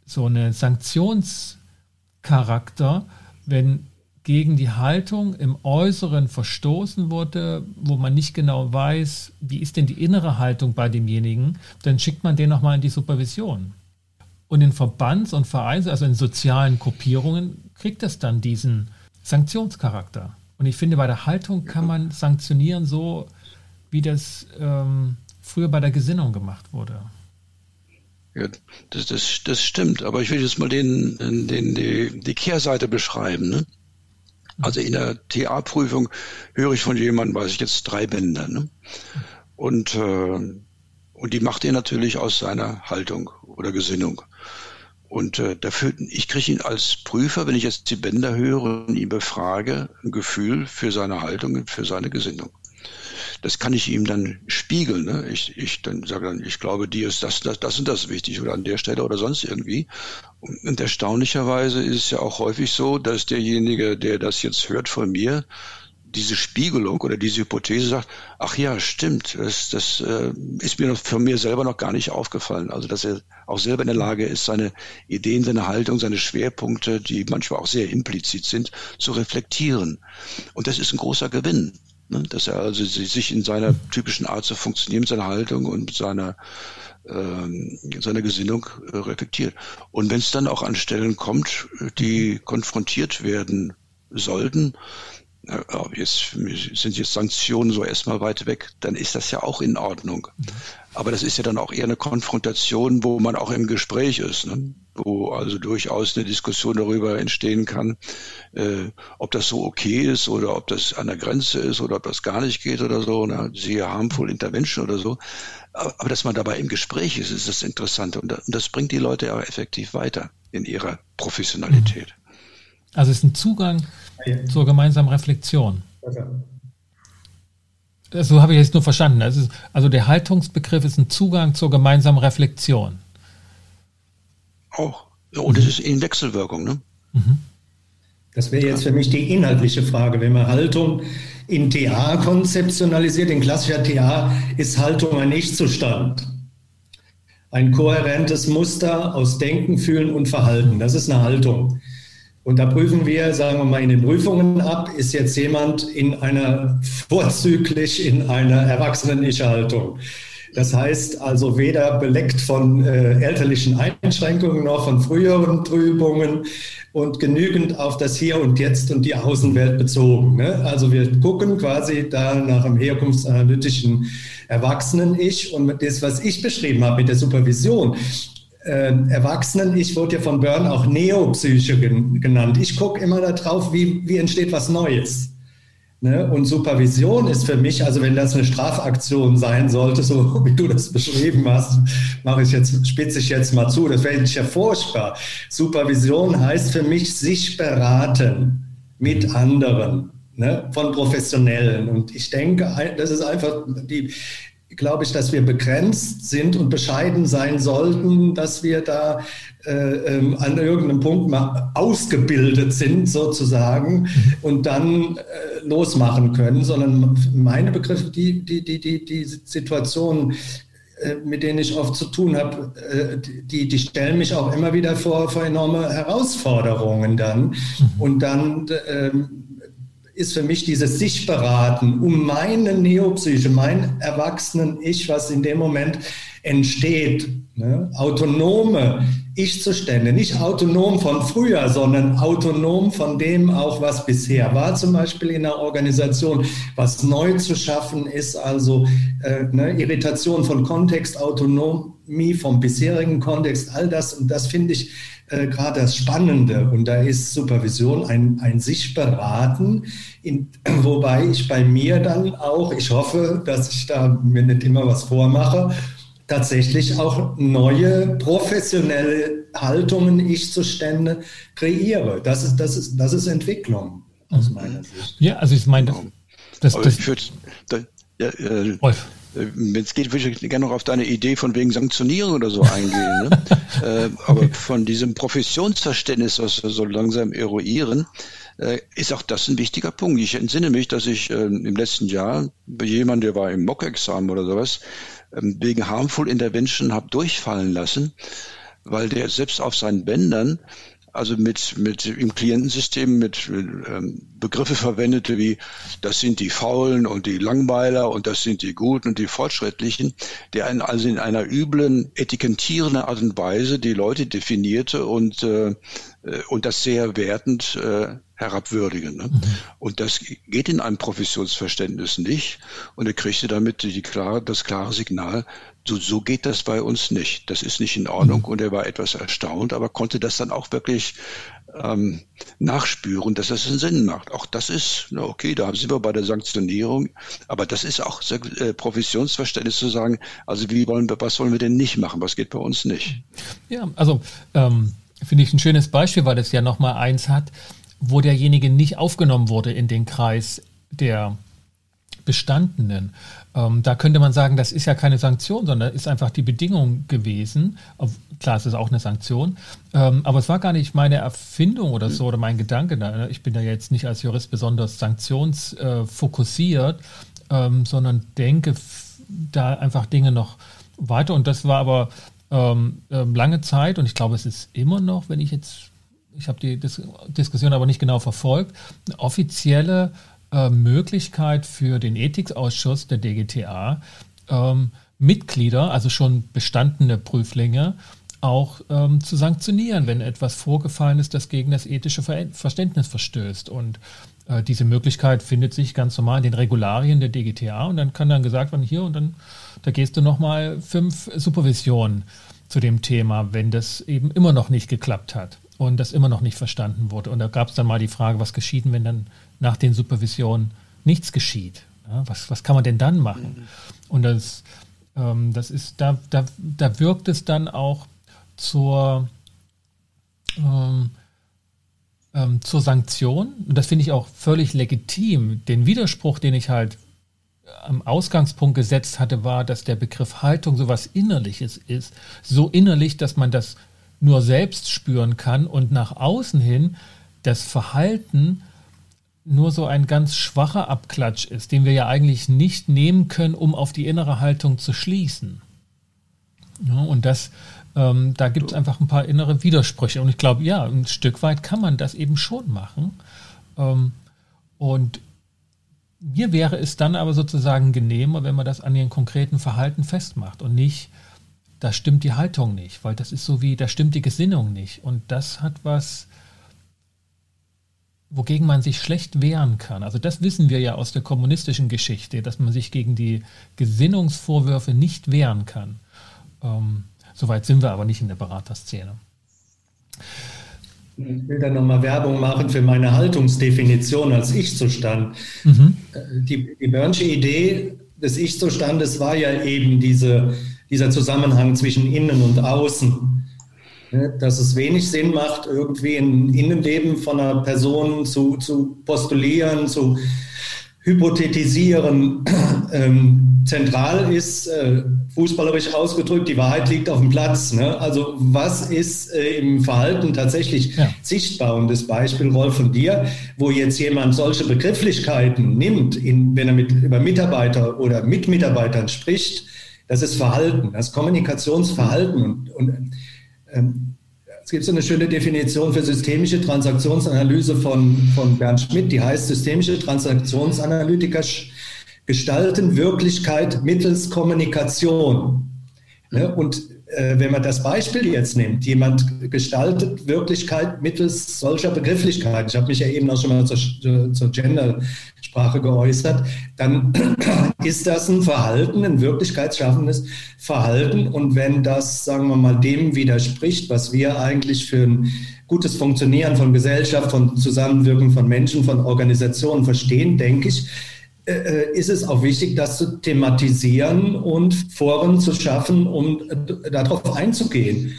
so einen Sanktionscharakter, wenn gegen die Haltung im Äußeren verstoßen wurde, wo man nicht genau weiß, wie ist denn die innere Haltung bei demjenigen, dann schickt man den nochmal in die Supervision. Und in Verbands- und Vereins-, also in sozialen Gruppierungen, kriegt das dann diesen Sanktionscharakter. Und ich finde, bei der Haltung kann man sanktionieren, so wie das ähm, früher bei der Gesinnung gemacht wurde. Ja, das, das, das stimmt. Aber ich will jetzt mal den, den, die, die Kehrseite beschreiben. Ne? Also in der TA-Prüfung höre ich von jemandem, weiß ich jetzt, drei Bänder. Ne? Und, äh, und die macht er natürlich aus seiner Haltung oder Gesinnung. Und äh, dafür, ich kriege ihn als Prüfer, wenn ich jetzt die Bänder höre und ihn befrage, ein Gefühl für seine Haltung und für seine Gesinnung. Das kann ich ihm dann spiegeln. Ne? Ich, ich dann sage dann, ich glaube, dir ist das, das, das und das wichtig oder an der Stelle oder sonst irgendwie. Und erstaunlicherweise ist es ja auch häufig so, dass derjenige, der das jetzt hört von mir, diese Spiegelung oder diese Hypothese sagt, ach ja, stimmt, das, das äh, ist mir für mir selber noch gar nicht aufgefallen. Also dass er auch selber in der Lage ist, seine Ideen, seine Haltung, seine Schwerpunkte, die manchmal auch sehr implizit sind, zu reflektieren. Und das ist ein großer Gewinn. Ne? Dass er also sich in seiner typischen Art zu funktionieren, seiner Haltung und seiner ähm, seiner Gesinnung äh, reflektiert. Und wenn es dann auch an Stellen kommt, die konfrontiert werden sollten, jetzt sind jetzt Sanktionen so erstmal weit weg, dann ist das ja auch in Ordnung. Aber das ist ja dann auch eher eine Konfrontation, wo man auch im Gespräch ist, ne? wo also durchaus eine Diskussion darüber entstehen kann, äh, ob das so okay ist oder ob das an der Grenze ist oder ob das gar nicht geht oder so, ne? siehe harmful intervention oder so. Aber, aber dass man dabei im Gespräch ist, ist das Interessante und das bringt die Leute ja effektiv weiter in ihrer Professionalität. Also es ist ein Zugang zur gemeinsamen Reflexion. So habe ich es nur verstanden. Ist, also der Haltungsbegriff ist ein Zugang zur gemeinsamen Reflexion. Auch. Und es mhm. ist in Wechselwirkung. Ne? Mhm. Das wäre jetzt für mich die inhaltliche Frage. Wenn man Haltung in TA konzeptionalisiert, in klassischer TA ist Haltung ein Nichtzustand. Ein kohärentes Muster aus Denken, Fühlen und Verhalten. Das ist eine Haltung. Und da prüfen wir, sagen wir mal, in den Prüfungen ab, ist jetzt jemand in einer, vorzüglich in einer Erwachsenen-Ich-Haltung. Das heißt also weder beleckt von äh, elterlichen Einschränkungen noch von früheren Trübungen und genügend auf das Hier und Jetzt und die Außenwelt bezogen. Ne? Also wir gucken quasi da nach dem herkunftsanalytischen Erwachsenen-Ich und das, was ich beschrieben habe mit der Supervision, äh, Erwachsenen, ich wurde ja von Byrne auch Neopsyche genannt. Ich gucke immer darauf, wie, wie entsteht was Neues. Ne? Und Supervision ist für mich, also wenn das eine Strafaktion sein sollte, so wie du das beschrieben hast, mache ich jetzt, spitze ich jetzt mal zu, das wäre ja furchtbar. Supervision heißt für mich, sich beraten mit anderen, ne? von Professionellen. Und ich denke, das ist einfach die, glaube ich, dass wir begrenzt sind und bescheiden sein sollten, dass wir da äh, ähm, an irgendeinem Punkt mal ausgebildet sind sozusagen und dann äh, losmachen können, sondern meine Begriffe, die, die, die, die, die Situation, äh, mit denen ich oft zu tun habe, äh, die, die stellen mich auch immer wieder vor, vor enorme Herausforderungen dann. Mhm. Und dann ähm, ist für mich dieses sich beraten um meine Neopsyche, mein Erwachsenen-Ich, was in dem Moment entsteht. Ne? Autonome Ich-Zustände, nicht autonom von früher, sondern autonom von dem auch, was bisher war, zum Beispiel in der Organisation, was neu zu schaffen ist, also äh, ne, Irritation von Kontext, Autonomie vom bisherigen Kontext, all das. Und das finde ich äh, gerade das Spannende. Und da ist Supervision ein, ein sich beraten, in, wobei ich bei mir dann auch, ich hoffe, dass ich da mir nicht immer was vormache, tatsächlich auch neue professionelle Haltungen, Ich-Zustände kreiere. Das ist, das ist, das ist Entwicklung aus meiner Sicht. Ja, also ich meine, das, das, das, ich würde, da, ja, äh, äh, wenn es geht, würde ich gerne noch auf deine Idee von wegen Sanktionierung oder so eingehen. Ne? äh, aber okay. von diesem Professionsverständnis, was wir so langsam eruieren, äh, ist auch das ein wichtiger Punkt. Ich entsinne mich, dass ich äh, im letzten Jahr jemand, der war im Mock-Examen oder sowas, ähm, wegen Harmful Intervention habe durchfallen lassen, weil der selbst auf seinen Bändern also mit, mit im Klientensystem mit, mit ähm, Begriffe verwendete wie das sind die Faulen und die Langweiler und das sind die Guten und die Fortschrittlichen, der in, also in einer üblen, etikettierenden Art und Weise die Leute definierte und, äh, äh und das sehr wertend äh, herabwürdigen. Ne? Mhm. Und das geht in einem Professionsverständnis nicht. Und er kriegte damit die klare, das klare Signal, so, so geht das bei uns nicht. Das ist nicht in Ordnung. Mhm. Und er war etwas erstaunt, aber konnte das dann auch wirklich ähm, nachspüren, dass das einen Sinn macht. Auch das ist, na okay, da sind wir bei der Sanktionierung, aber das ist auch äh, Professionsverständnis zu sagen, also wie wollen wir, was wollen wir denn nicht machen, was geht bei uns nicht? Ja, also ähm, finde ich ein schönes Beispiel, weil es ja nochmal eins hat, wo derjenige nicht aufgenommen wurde in den Kreis der Bestandenen. Ähm, da könnte man sagen, das ist ja keine Sanktion, sondern ist einfach die Bedingung gewesen. Klar, es ist auch eine Sanktion, ähm, aber es war gar nicht meine Erfindung oder so oder mein Gedanke. Ne? Ich bin ja jetzt nicht als Jurist besonders sanktionsfokussiert, ähm, sondern denke da einfach Dinge noch weiter. Und das war aber ähm, ähm, lange Zeit und ich glaube, es ist immer noch, wenn ich jetzt, ich habe die Dis Diskussion aber nicht genau verfolgt, eine offizielle äh, Möglichkeit für den Ethikausschuss der DGTA, ähm, Mitglieder, also schon bestandene Prüflinge, auch ähm, zu sanktionieren, wenn etwas vorgefallen ist, das gegen das ethische Ver Verständnis verstößt. Und äh, diese Möglichkeit findet sich ganz normal in den Regularien der DGTA und dann kann dann gesagt werden, hier und dann, da gehst du nochmal fünf Supervisionen zu dem Thema, wenn das eben immer noch nicht geklappt hat und das immer noch nicht verstanden wurde. Und da gab es dann mal die Frage, was geschieht, wenn dann nach den Supervisionen nichts geschieht. Ja, was, was kann man denn dann machen? Mhm. Und das, ähm, das ist, da, da, da wirkt es dann auch zur, ähm, ähm, zur Sanktion. Und das finde ich auch völlig legitim. Den Widerspruch, den ich halt am Ausgangspunkt gesetzt hatte, war, dass der Begriff Haltung so was Innerliches ist. So innerlich, dass man das nur selbst spüren kann und nach außen hin das Verhalten nur so ein ganz schwacher Abklatsch ist, den wir ja eigentlich nicht nehmen können, um auf die innere Haltung zu schließen. Ja, und das, Ähm, da gibt es einfach ein paar innere Widersprüche. Und ich glaube, ja, ein Stück weit kann man das eben schon machen. Ähm, und mir wäre es dann aber sozusagen genehmer, wenn man das an den konkreten Verhalten festmacht und nicht, da stimmt die Haltung nicht, weil das ist so wie, da stimmt die Gesinnung nicht. Und das hat was, wogegen man sich schlecht wehren kann. Also das wissen wir ja aus der kommunistischen Geschichte, dass man sich gegen die Gesinnungsvorwürfe nicht wehren kann. Ähm, Soweit sind wir aber nicht in der Beraterszene. Ich will da nochmal Werbung machen für meine Haltungsdefinition als Ich-Zustand. Mhm. Die, die Burnsche Idee des Ich-Zustandes war ja eben diese, dieser Zusammenhang zwischen Innen und Außen. Dass es wenig Sinn macht, irgendwie ein Innenleben von einer Person zu, zu postulieren, zu hypothetisieren. Ähm, zentral ist, äh, fußballerisch ausgedrückt, die Wahrheit liegt auf dem Platz. Ne? Also was ist äh, im Verhalten tatsächlich ja. sichtbar? Und das Beispiel, Rolf, von dir, wo jetzt jemand solche Begrifflichkeiten nimmt, in, wenn er mit, über Mitarbeiter oder mit Mitarbeitern spricht, das ist Verhalten, das Kommunikationsverhalten. Und, und ähm, es gibt so eine schöne Definition für systemische Transaktionsanalyse von, von Bernd Schmidt, die heißt, systemische Transaktionsanalytiker gestalten Wirklichkeit mittels Kommunikation. Ne? Und äh, wenn man das Beispiel jetzt nimmt, jemand gestaltet Wirklichkeit mittels solcher Begrifflichkeiten, ich habe mich ja eben auch schon mal zur, zur Gendersprache geäußert, dann ist das ein Verhalten, ein wirklichkeitsschaffendes Verhalten. Und wenn das, sagen wir mal, dem widerspricht, was wir eigentlich für ein gutes Funktionieren von Gesellschaft, von Zusammenwirken von Menschen, von Organisationen verstehen, denke ich, äh, äh, ist es auch wichtig, das zu thematisieren und Foren zu schaffen, um äh, darauf einzugehen.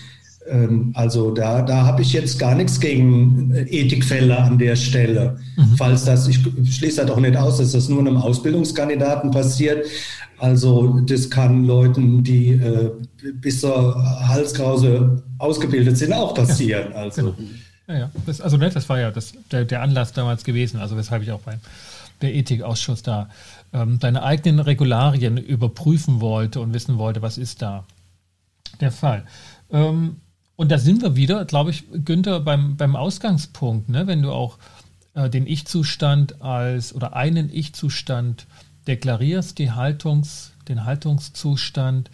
Ähm, also da, da habe ich jetzt gar nichts gegen Ethikfälle an der Stelle. Mhm. Falls das, ich schließe das auch nicht aus, dass das nur einem Ausbildungskandidaten passiert. Also das kann Leuten, die äh, bis zur Halskrause ausgebildet sind, auch passieren. Ja, also. Genau. Ja, ja. Das, also ne, das war ja das, der, der Anlass damals gewesen, also weshalb ich auch beim der Ethikausschuss da ähm, seine eigenen Regularien überprüfen wollte und wissen wollte, was ist da der Fall. Ähm, und da sind wir wieder, glaube ich, Günther, beim, beim Ausgangspunkt, ne? wenn du auch äh, den Ich-Zustand als oder einen Ich-Zustand deklarierst, die Haltungs, den Haltungszustand,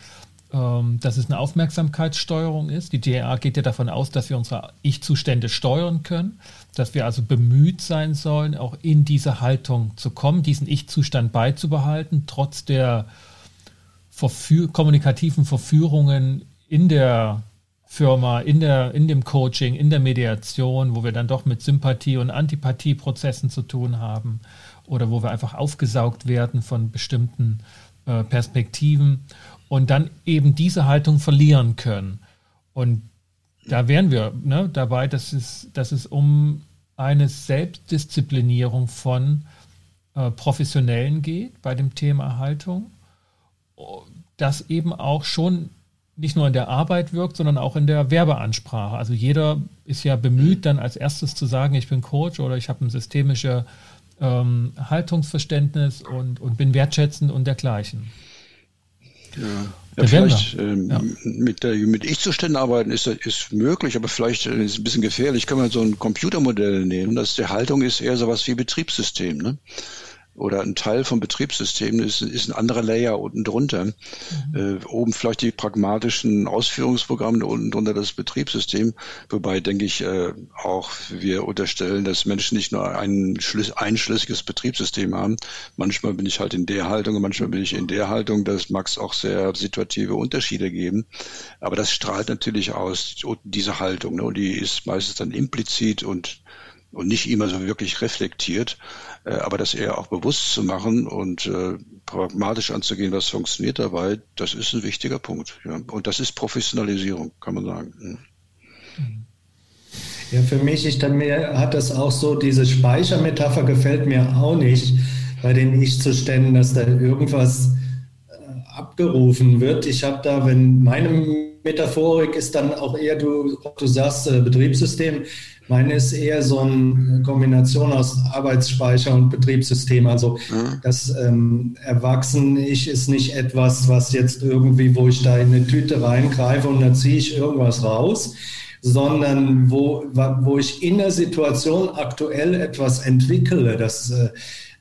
ähm, dass es eine Aufmerksamkeitssteuerung ist. Die DRA geht ja davon aus, dass wir unsere Ich-Zustände steuern können dass wir also bemüht sein sollen, auch in diese Haltung zu kommen, diesen Ich-Zustand beizubehalten, trotz der Verführ kommunikativen Verführungen in der Firma, in, der, in dem Coaching, in der Mediation, wo wir dann doch mit Sympathie- und Antipathieprozessen zu tun haben oder wo wir einfach aufgesaugt werden von bestimmten äh, Perspektiven und dann eben diese Haltung verlieren können. Und da wären wir ne, dabei, dass es, dass es um eine Selbstdisziplinierung von äh, Professionellen geht bei dem Thema Haltung, das eben auch schon nicht nur in der Arbeit wirkt, sondern auch in der Werbeansprache. Also jeder ist ja bemüht, dann als erstes zu sagen, ich bin Coach oder ich habe ein systemisches ähm, Haltungsverständnis und, und bin wertschätzend und dergleichen. Ja. Ja, vielleicht ähm, ja. mit, der, mit Ich-Zuständen arbeiten ist, ist möglich, aber vielleicht ist es ein bisschen gefährlich. Können wir so ein Computermodell nehmen, dass die Haltung ist eher sowas wie Betriebssystem. Ne? Oder ein Teil vom Betriebssystem ist, ist ein anderer Layer unten drunter. Mhm. Äh, oben vielleicht die pragmatischen Ausführungsprogramme, unten drunter das Betriebssystem. Wobei, denke ich, äh, auch wir unterstellen, dass Menschen nicht nur ein einschlüssiges Betriebssystem haben. Manchmal bin ich halt in der Haltung und manchmal bin ich in der Haltung. Das mag es auch sehr situative Unterschiede geben. Aber das strahlt natürlich aus, diese Haltung. Ne? Und die ist meistens dann implizit und und nicht immer so wirklich reflektiert, aber das eher auch bewusst zu machen und äh, pragmatisch anzugehen, was funktioniert dabei, das ist ein wichtiger Punkt. Und das ist Professionalisierung, kann man sagen. Hm. Ja, für mich ich, mir hat das auch so, diese Speichermetapher gefällt mir auch nicht bei den Ich-Zuständen, dass da irgendwas äh, abgerufen wird. Ich habe da, wenn meine Metaphorik ist dann auch eher, du, du sagst, äh, Betriebssystem, Meine ist eher so eine Kombination aus Arbeitsspeicher und Betriebssystem. Also mhm. das ähm, Erwachsen-Ich ist nicht etwas, was jetzt irgendwie, wo ich da in eine Tüte reingreife und dann ziehe ich irgendwas raus, sondern wo, wo ich in der Situation aktuell etwas entwickle. Das äh,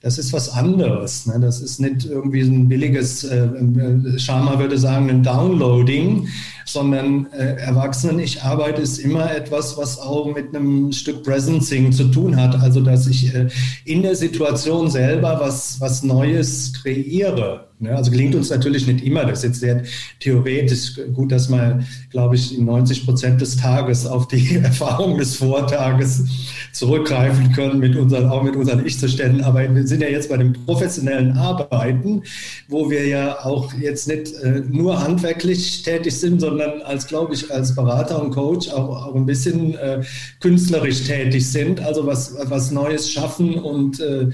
das ist was anderes. Ne? Das ist nicht irgendwie ein billiges, äh, äh, Sharma würde sagen, ein Downloading, sondern äh, Erwachsenen, ich arbeite ist immer etwas, was auch mit einem Stück Presencing zu tun hat. Also, dass ich äh, in der Situation selber was, was Neues kreiere. Ne? Also gelingt uns natürlich nicht immer. Das ist jetzt sehr theoretisch. Gut, dass man, glaube ich, 90 Prozent des Tages auf die Erfahrung des Vortages zurückgreifen können, mit unseren, auch mit unseren Ich-Zuständen. Aber wir sind ja jetzt bei dem professionellen Arbeiten, wo wir ja auch jetzt nicht äh, nur handwerklich tätig sind, sondern als, glaube ich, als Berater und Coach auch, auch ein bisschen äh, künstlerisch tätig sind. Also was, was Neues schaffen und äh,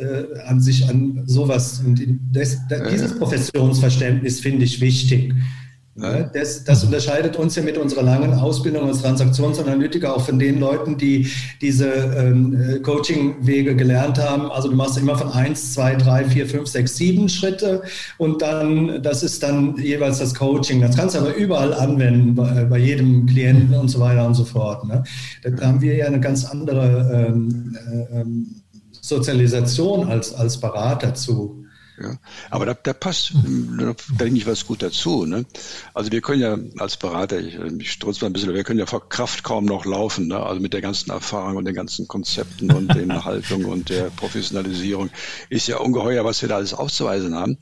äh, an sich an sowas. Und das, das, dieses Professionsverständnis finde ich wichtig. Das, das, unterscheidet uns ja mit unserer langen Ausbildung als Transaktionsanalytiker auch von den Leuten, die diese ähm, Coaching-Wege gelernt haben. Also du machst immer von eins, zwei, drei, vier, fünf, sechs, sieben Schritte und dann, das ist dann jeweils das Coaching. Das kannst du aber überall anwenden, bei, bei jedem Klienten und so weiter und so fort. Ne? Da haben wir ja eine ganz andere ähm, äh, ähm, Sozialisation als, als Berater zu. Ja, aber da, da passt, da denke ich was gut dazu. Ne? Also wir können ja als Berater, ich, ich strutze mal ein bisschen, wir können ja vor Kraft kaum noch laufen, ne? also mit der ganzen Erfahrung und den ganzen Konzepten und den Haltung und der Professionalisierung ist ja ungeheuer, was wir da alles aufzuweisen haben.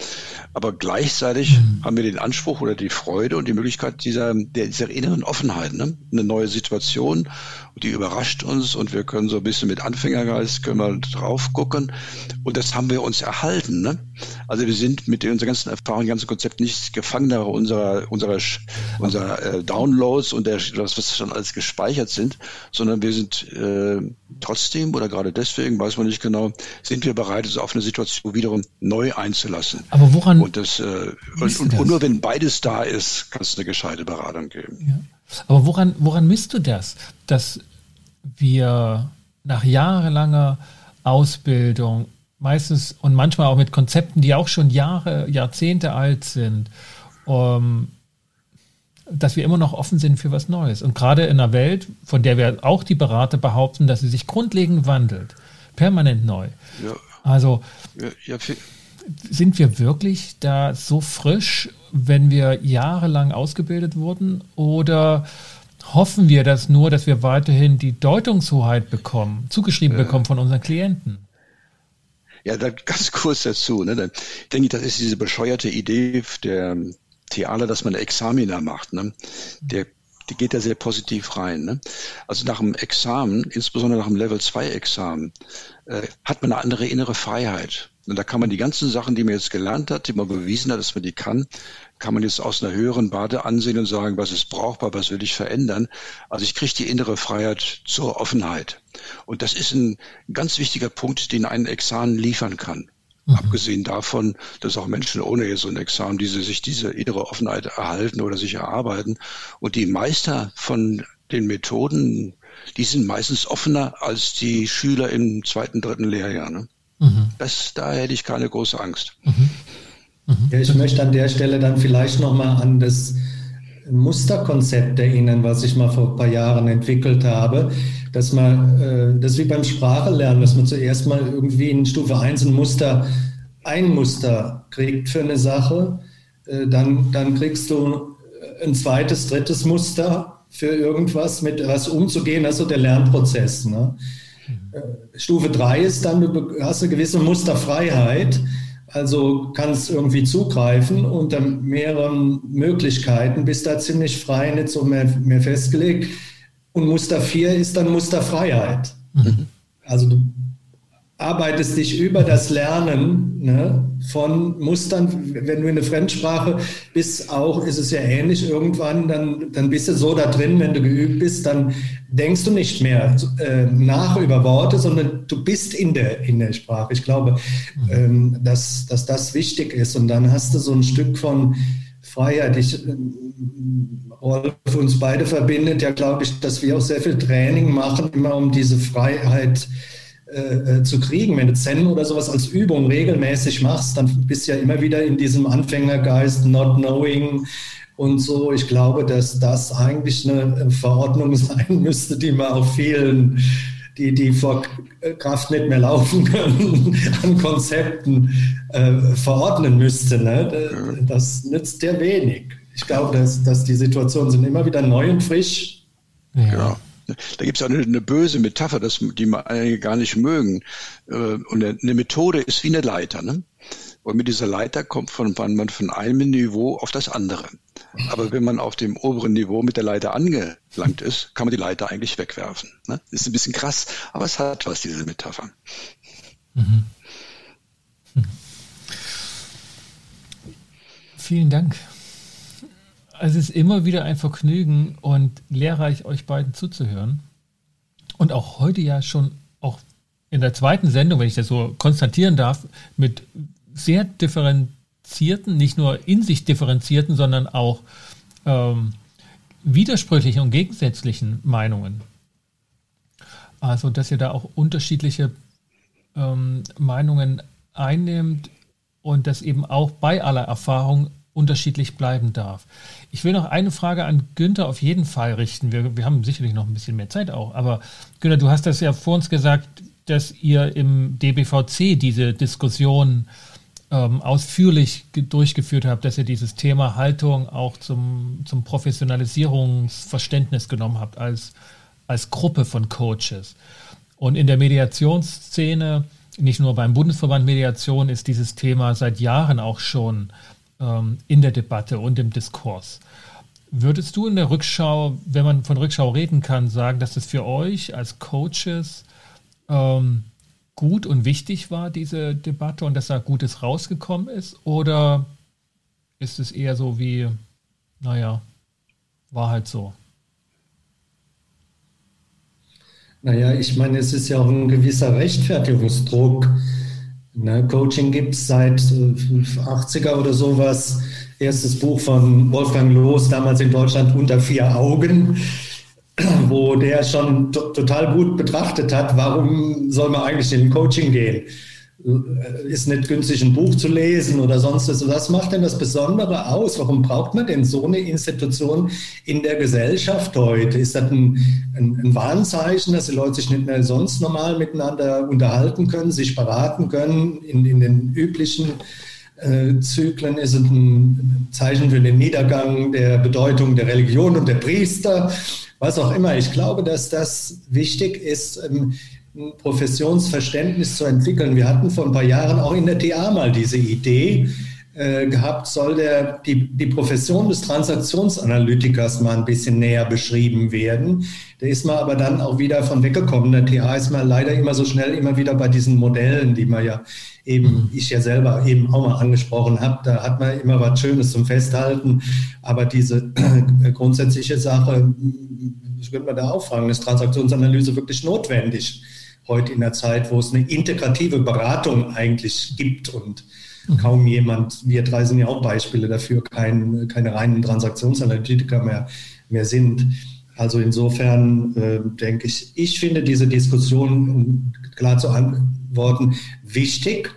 Aber gleichzeitig mhm. haben wir den Anspruch oder die Freude und die Möglichkeit dieser, dieser inneren Offenheit, ne? eine neue Situation die überrascht uns und wir können so ein bisschen mit Anfängergeist können wir drauf gucken und das haben wir uns erhalten. Ne? Also wir sind mit unserer ganzen Erfahrung, ganzen Konzept nicht Gefangener unserer unserer unserer äh, Downloads und der, das was schon alles gespeichert sind, sondern wir sind äh, trotzdem oder gerade deswegen weiß man nicht genau, sind wir bereit, uns auf eine Situation wiederum neu einzulassen. Aber woran und das, äh, und, und, und, nur wenn beides da ist, kann es eine gescheite Beratung geben. Ja. Aber woran, woran misst du das, dass wir nach jahrelanger Ausbildung, meistens und manchmal auch mit Konzepten, die auch schon Jahre, Jahrzehnte alt sind, um, dass wir immer noch offen sind für was Neues. Und gerade in einer Welt, von der wir auch die Berater behaupten, dass sie sich grundlegend wandelt, permanent neu. Ja. Also ja, ja, sind wir wirklich da so frisch, wenn wir jahrelang ausgebildet wurden? Oder hoffen wir das nur, dass wir weiterhin die Deutungshoheit bekommen, zugeschrieben bekommen von unseren Klienten? Ja, da ganz kurz dazu. Ne? Dann denke ich, das ist diese bescheuerte Idee der Theater, dass man Examiner macht. Ne? Der die geht da sehr positiv rein. Ne? Also nach dem Examen, insbesondere nach dem Level 2 Examen, äh, hat man eine andere innere Freiheit. Und da kann man die ganzen Sachen, die man jetzt gelernt hat, die man bewiesen hat, dass man die kann, kann man jetzt aus einer höheren Bade ansehen und sagen, was ist brauchbar, was will ich verändern. Also ich kriege die innere Freiheit zur Offenheit. Und das ist ein ganz wichtiger Punkt, den ein Examen liefern kann. Mhm. Abgesehen davon, dass auch Menschen ohne so ein Examen diese, sich diese innere Offenheit erhalten oder sich erarbeiten. Und die Meister von den Methoden, die sind meistens offener als die Schüler im zweiten, dritten Lehrjahr. Ne? Mhm. Das, da hätte ich keine große Angst. Mhm. Mhm. Ja, ich möchte an der Stelle dann vielleicht nochmal an das Musterkonzept erinnern, was ich mal vor ein paar Jahren entwickelt habe, dass man, äh, das wie beim Sprachelernen, dass man zuerst mal irgendwie in Stufe 1 ein Muster, ein Muster kriegt für eine Sache, äh, dann, dann kriegst du ein zweites, drittes Muster für irgendwas, mit was umzugehen, also der Lernprozess. Ne? Mhm. Äh, Stufe 3 ist dann, du hast eine gewisse Musterfreiheit also kannst irgendwie zugreifen unter mehreren Möglichkeiten, bist da ziemlich frei, nicht so mehr, mehr festgelegt. Und Muster 4 ist dann Musterfreiheit. Mhm. Also du arbeitest dich über das Lernen ne, von Mustern, wenn du in der Fremdsprache bist, auch ist es ja ähnlich irgendwann, dann, dann bist du so da drin, wenn du geübt bist, dann denkst du nicht mehr äh, nach über Worte, sondern du bist in der, in der Sprache. Ich glaube, mhm. ähm, dass, dass das wichtig ist und dann hast du so ein Stück von Freiheit. Ich, äh, Rolf, uns beide verbindet ja, glaube ich, dass wir auch sehr viel Training machen, immer um diese Freiheit äh, äh, zu kriegen. Wenn du Zen oder sowas als Übung regelmäßig machst, dann bist du ja immer wieder in diesem Anfängergeist, not knowing und so. Ich glaube, dass das eigentlich eine Verordnung sein müsste, die man auch vielen die, die vor Kraft nicht mehr laufen können, an Konzepten äh, verordnen müsste. Ne? Das nützt ja wenig. Ich glaube, dass, dass die Situationen sind immer wieder neu und frisch. Ja. Da gibt es auch eine, eine, böse Metapher, das, die man einige gar nicht mögen. Äh, und eine Methode ist wie eine Leiter. Ne? Und mit dieser Leiter kommt von, man von einem Niveau auf das andere. Aber wenn man auf dem oberen Niveau mit der Leiter angelangt ist, kann man die Leiter eigentlich wegwerfen. Ne? Ist ein bisschen krass, aber es hat was, diese Metapher. Mhm. Vielen Dank. Es ist immer wieder ein Vergnügen und lehrreich, euch beiden zuzuhören. Und auch heute ja schon, auch in der zweiten Sendung, wenn ich das so konstatieren darf, mit sehr differenzierten, nicht nur in sich differenzierten, sondern auch ähm, widersprüchlichen und gegensätzlichen Meinungen. Also, dass ihr da auch unterschiedliche ähm, Meinungen einnimmt und das eben auch bei aller Erfahrung unterschiedlich bleiben darf. Ich will noch eine Frage an Günther auf jeden Fall richten. Wir, wir haben sicherlich noch ein bisschen mehr Zeit auch. Aber Günther, du hast das ja vor uns gesagt, dass ihr im DBVC diese Diskussion ähm, ausführlich durchgeführt habt, dass ihr dieses Thema Haltung auch zum, zum Professionalisierungsverständnis genommen habt als, als Gruppe von Coaches. Und in der Mediationsszene, nicht nur beim Bundesverband Mediation, ist dieses Thema seit Jahren auch schon ähm, in der Debatte und im Diskurs. Würdest du in der Rückschau, wenn man von Rückschau reden kann, sagen, dass es für euch als Coaches ähm, gut und wichtig war, diese Debatte, und dass da Gutes rausgekommen ist? Oder ist es eher so wie, naja, war halt so? Naja, ich meine, es ist ja auch ein gewisser Rechtfertigungsdruck. Ne, Coaching gibt es seit 80er äh, oder sowas. Erstes Buch von Wolfgang Loos, damals in Deutschland unter vier Augen wo der schon total gut betrachtet hat, warum soll man eigentlich in Coaching gehen? Äh, ist nicht günstig, ein Buch zu lesen oder sonst was. Was macht denn das Besondere aus? Warum braucht man denn so eine Institution in der Gesellschaft heute? Ist das ein, ein, ein Warnzeichen, dass die Leute sich nicht mehr sonst normal miteinander unterhalten können, sich beraten können in, in den üblichen äh, Zyklen? Ist es ein Zeichen für den Niedergang der Bedeutung der Religion und der Priester? was auch immer. Ich glaube, dass das wichtig ist, ähm, Professionsverständnis zu entwickeln. Wir hatten vor ein paar Jahren auch in der TA mal diese Idee äh, gehabt, soll der, die, die Profession des Transaktionsanalytikers mal ein bisschen näher beschrieben werden. Da ist man aber dann auch wieder von weggekommen. Der TA ist man leider immer so schnell immer wieder bei diesen Modellen, die man ja eben, ich ja selber eben auch mal angesprochen habe. Da hat man immer was Schönes zum Festhalten. Aber diese grundsätzliche Sache, ich würde man da auch fragen, ist Transaktionsanalyse wirklich notwendig heute in der Zeit, wo es eine integrative Beratung eigentlich gibt und mhm. kaum jemand, wir drei sind ja auch Beispiele dafür, kein, keine reinen Transaktionsanalytiker mehr, mehr sind. Also insofern äh, denke ich, ich finde diese Diskussion, um klar zu antworten, wichtig.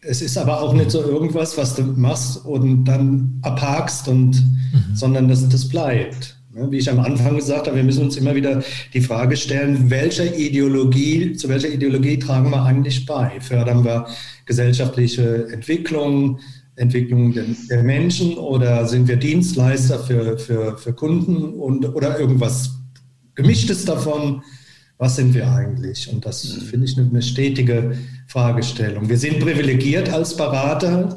Es ist aber auch nicht so irgendwas, was du machst und dann abhakst, und, mhm. sondern das, das bleibt. Wie ich am Anfang gesagt habe, wir müssen uns immer wieder die Frage stellen, welcher Ideologie, zu welcher Ideologie tragen wir eigentlich bei? Fördern wir gesellschaftliche Entwicklung, Entwicklung der, der Menschen oder sind wir Dienstleister für, für, für Kunden und, oder irgendwas Gemischtes davon? Was sind wir eigentlich? Und das finde ich eine stetige Fragestellung. Wir sind privilegiert als Berater,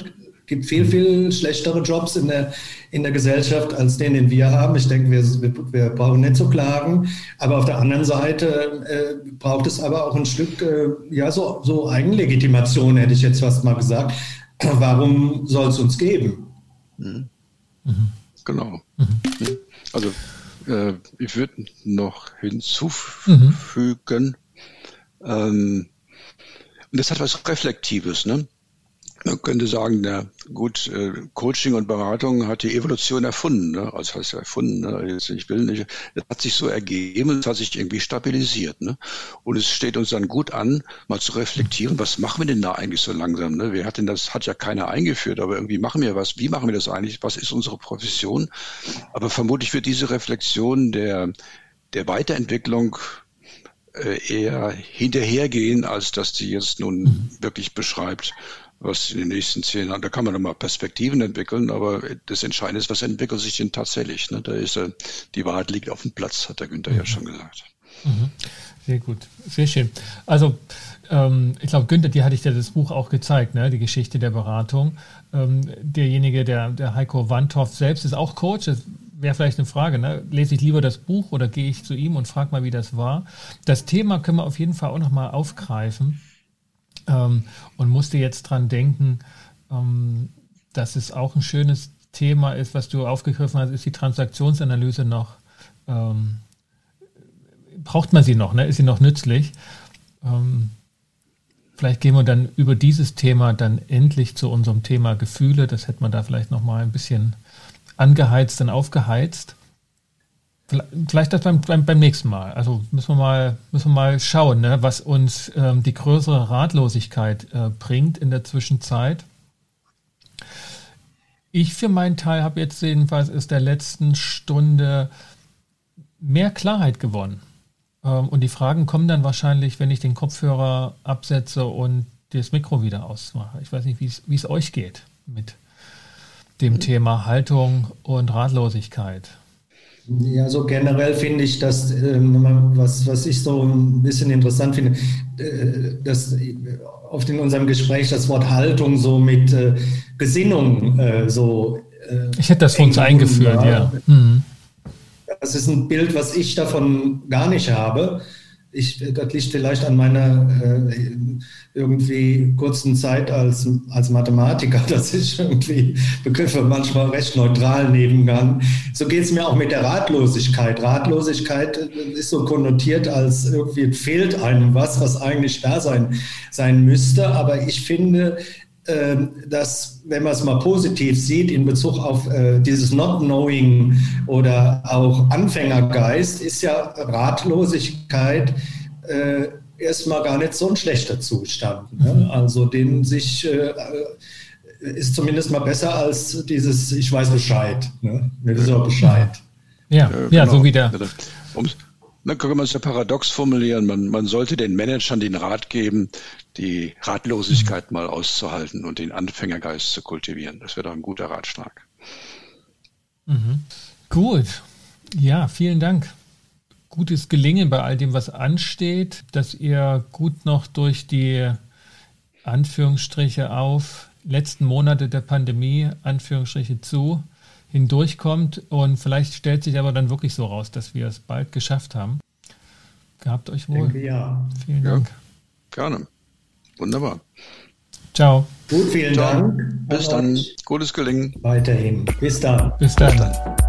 gibt viel, viel schlechtere Jobs in der, in der Gesellschaft als den, den wir haben. Ich denke, wir, wir brauchen nicht zu klagen. Aber auf der anderen Seite äh, braucht es aber auch ein Stück, äh, ja, so, so Eigenlegitimation, hätte ich jetzt fast mal gesagt. Warum soll es uns geben? Mhm. Mhm. Genau. Mhm. Also, äh, ich würde noch hinzufügen, ähm, und das hat was Reflektives, ne? Man könnte sagen, na gut, äh, Coaching und Beratung hat die Evolution erfunden, ne? also heißt erfunden, ne? Jetzt, ich will nicht, das hat sich so ergeben, es hat sich irgendwie stabilisiert. Ne? Und es steht uns dann gut an, mal zu reflektieren, was machen wir denn da eigentlich so langsam? Ne? Wer hat denn das, hat ja keiner eingeführt, aber irgendwie machen wir was. Wie machen wir das eigentlich? Was ist unsere Profession? Aber vermutlich wird diese Reflexion der, der Weiterentwicklung äh, eher hinterhergehen, als dass die jetzt nun wirklich beschreibt, was in den nächsten zehn Jahren, da kann man nochmal Perspektiven entwickeln, aber das Entscheidende ist, was entwickelt sich denn tatsächlich? Ne? Da ist äh, die Wahrheit liegt auf dem Platz, hat der Günther mhm. ja schon gesagt. Mhm. Sehr gut, sehr schön. Also ähm, ich glaube, Günther, dir hatte ich ja das Buch auch gezeigt, ne? die Geschichte der Beratung. Ähm, derjenige, der, der Heiko Wandhoff selbst ist auch Coach. Das wäre vielleicht eine Frage. Ne? Lese ich lieber das Buch oder gehe ich zu ihm und frage mal, wie das war? Das Thema können wir auf jeden Fall auch nochmal aufgreifen ähm, und musste jetzt dran denken, ähm, dass es auch ein schönes Thema ist, was du aufgegriffen hast, ist die Transaktionsanalyse noch. Ähm, braucht man sie noch? Ne? Ist sie noch nützlich? Ähm, vielleicht gehen wir dann über dieses Thema dann endlich zu unserem Thema Gefühle. Das hätte man da vielleicht noch mal ein bisschen angeheizt und aufgeheizt. Vielleicht das beim, beim, beim nächsten Mal. Also müssen wir mal, müssen wir mal schauen, ne, was uns ähm, die größere Ratlosigkeit äh, bringt in der Zwischenzeit. Ich für meinen Teil habe jetzt jedenfalls aus der letzten Stunde mehr Klarheit gewonnen. Ähm, und die Fragen kommen dann wahrscheinlich, wenn ich den Kopfhörer absetze und das Mikro wieder ausmache. Ich weiß nicht, wie es euch geht mit dem Thema Haltung und Ratlosigkeit. Ja, so generell finde ich, dass ähm, was, was ich so ein bisschen interessant finde, äh, dass oft in unserem Gespräch das Wort Haltung so mit äh, Gesinnung äh, so. Ich hätte das für uns eingeführt, war. ja. Mhm. Das ist ein Bild, was ich davon gar nicht habe ich, das liegt vielleicht an meiner äh, irgendwie kurzen Zeit als, als Mathematiker, dass ich irgendwie Begriffe manchmal recht neutral nehmen kann. So geht es mir auch mit der Ratlosigkeit. Ratlosigkeit ist so konnotiert, als irgendwie fehlt einem was, was eigentlich da sein, sein müsste. Aber ich finde, dass, wenn man es mal positiv sieht, in Bezug auf äh, dieses Not Knowing oder auch Anfängergeist, ist ja Ratlosigkeit äh, erstmal gar nicht so ein schlechter Zustand. Ne? Mhm. Also den sich äh, ist zumindest mal besser als dieses Ich weiß Bescheid. Ne? Mir ist auch Bescheid. Ja, ja, ja genau. so wie der. Dann kann man es ja paradox formulieren. Man, man sollte den Managern den Rat geben, die Ratlosigkeit mal auszuhalten und den Anfängergeist zu kultivieren. Das wäre doch ein guter Ratschlag. Mhm. Gut. Ja, vielen Dank. Gutes Gelingen bei all dem, was ansteht, dass ihr gut noch durch die Anführungsstriche auf letzten Monate der Pandemie, Anführungsstriche zu, hindurchkommt und vielleicht stellt sich aber dann wirklich so raus, dass wir es bald geschafft haben. Gehabt euch wohl. Denke, ja. Vielen Dank. Ja, gerne. Wunderbar. Ciao. Gut, vielen Ciao. Dank. Bis dann. Gutes Gelingen. Weiterhin. Bis dann. Bis dann. Bis dann.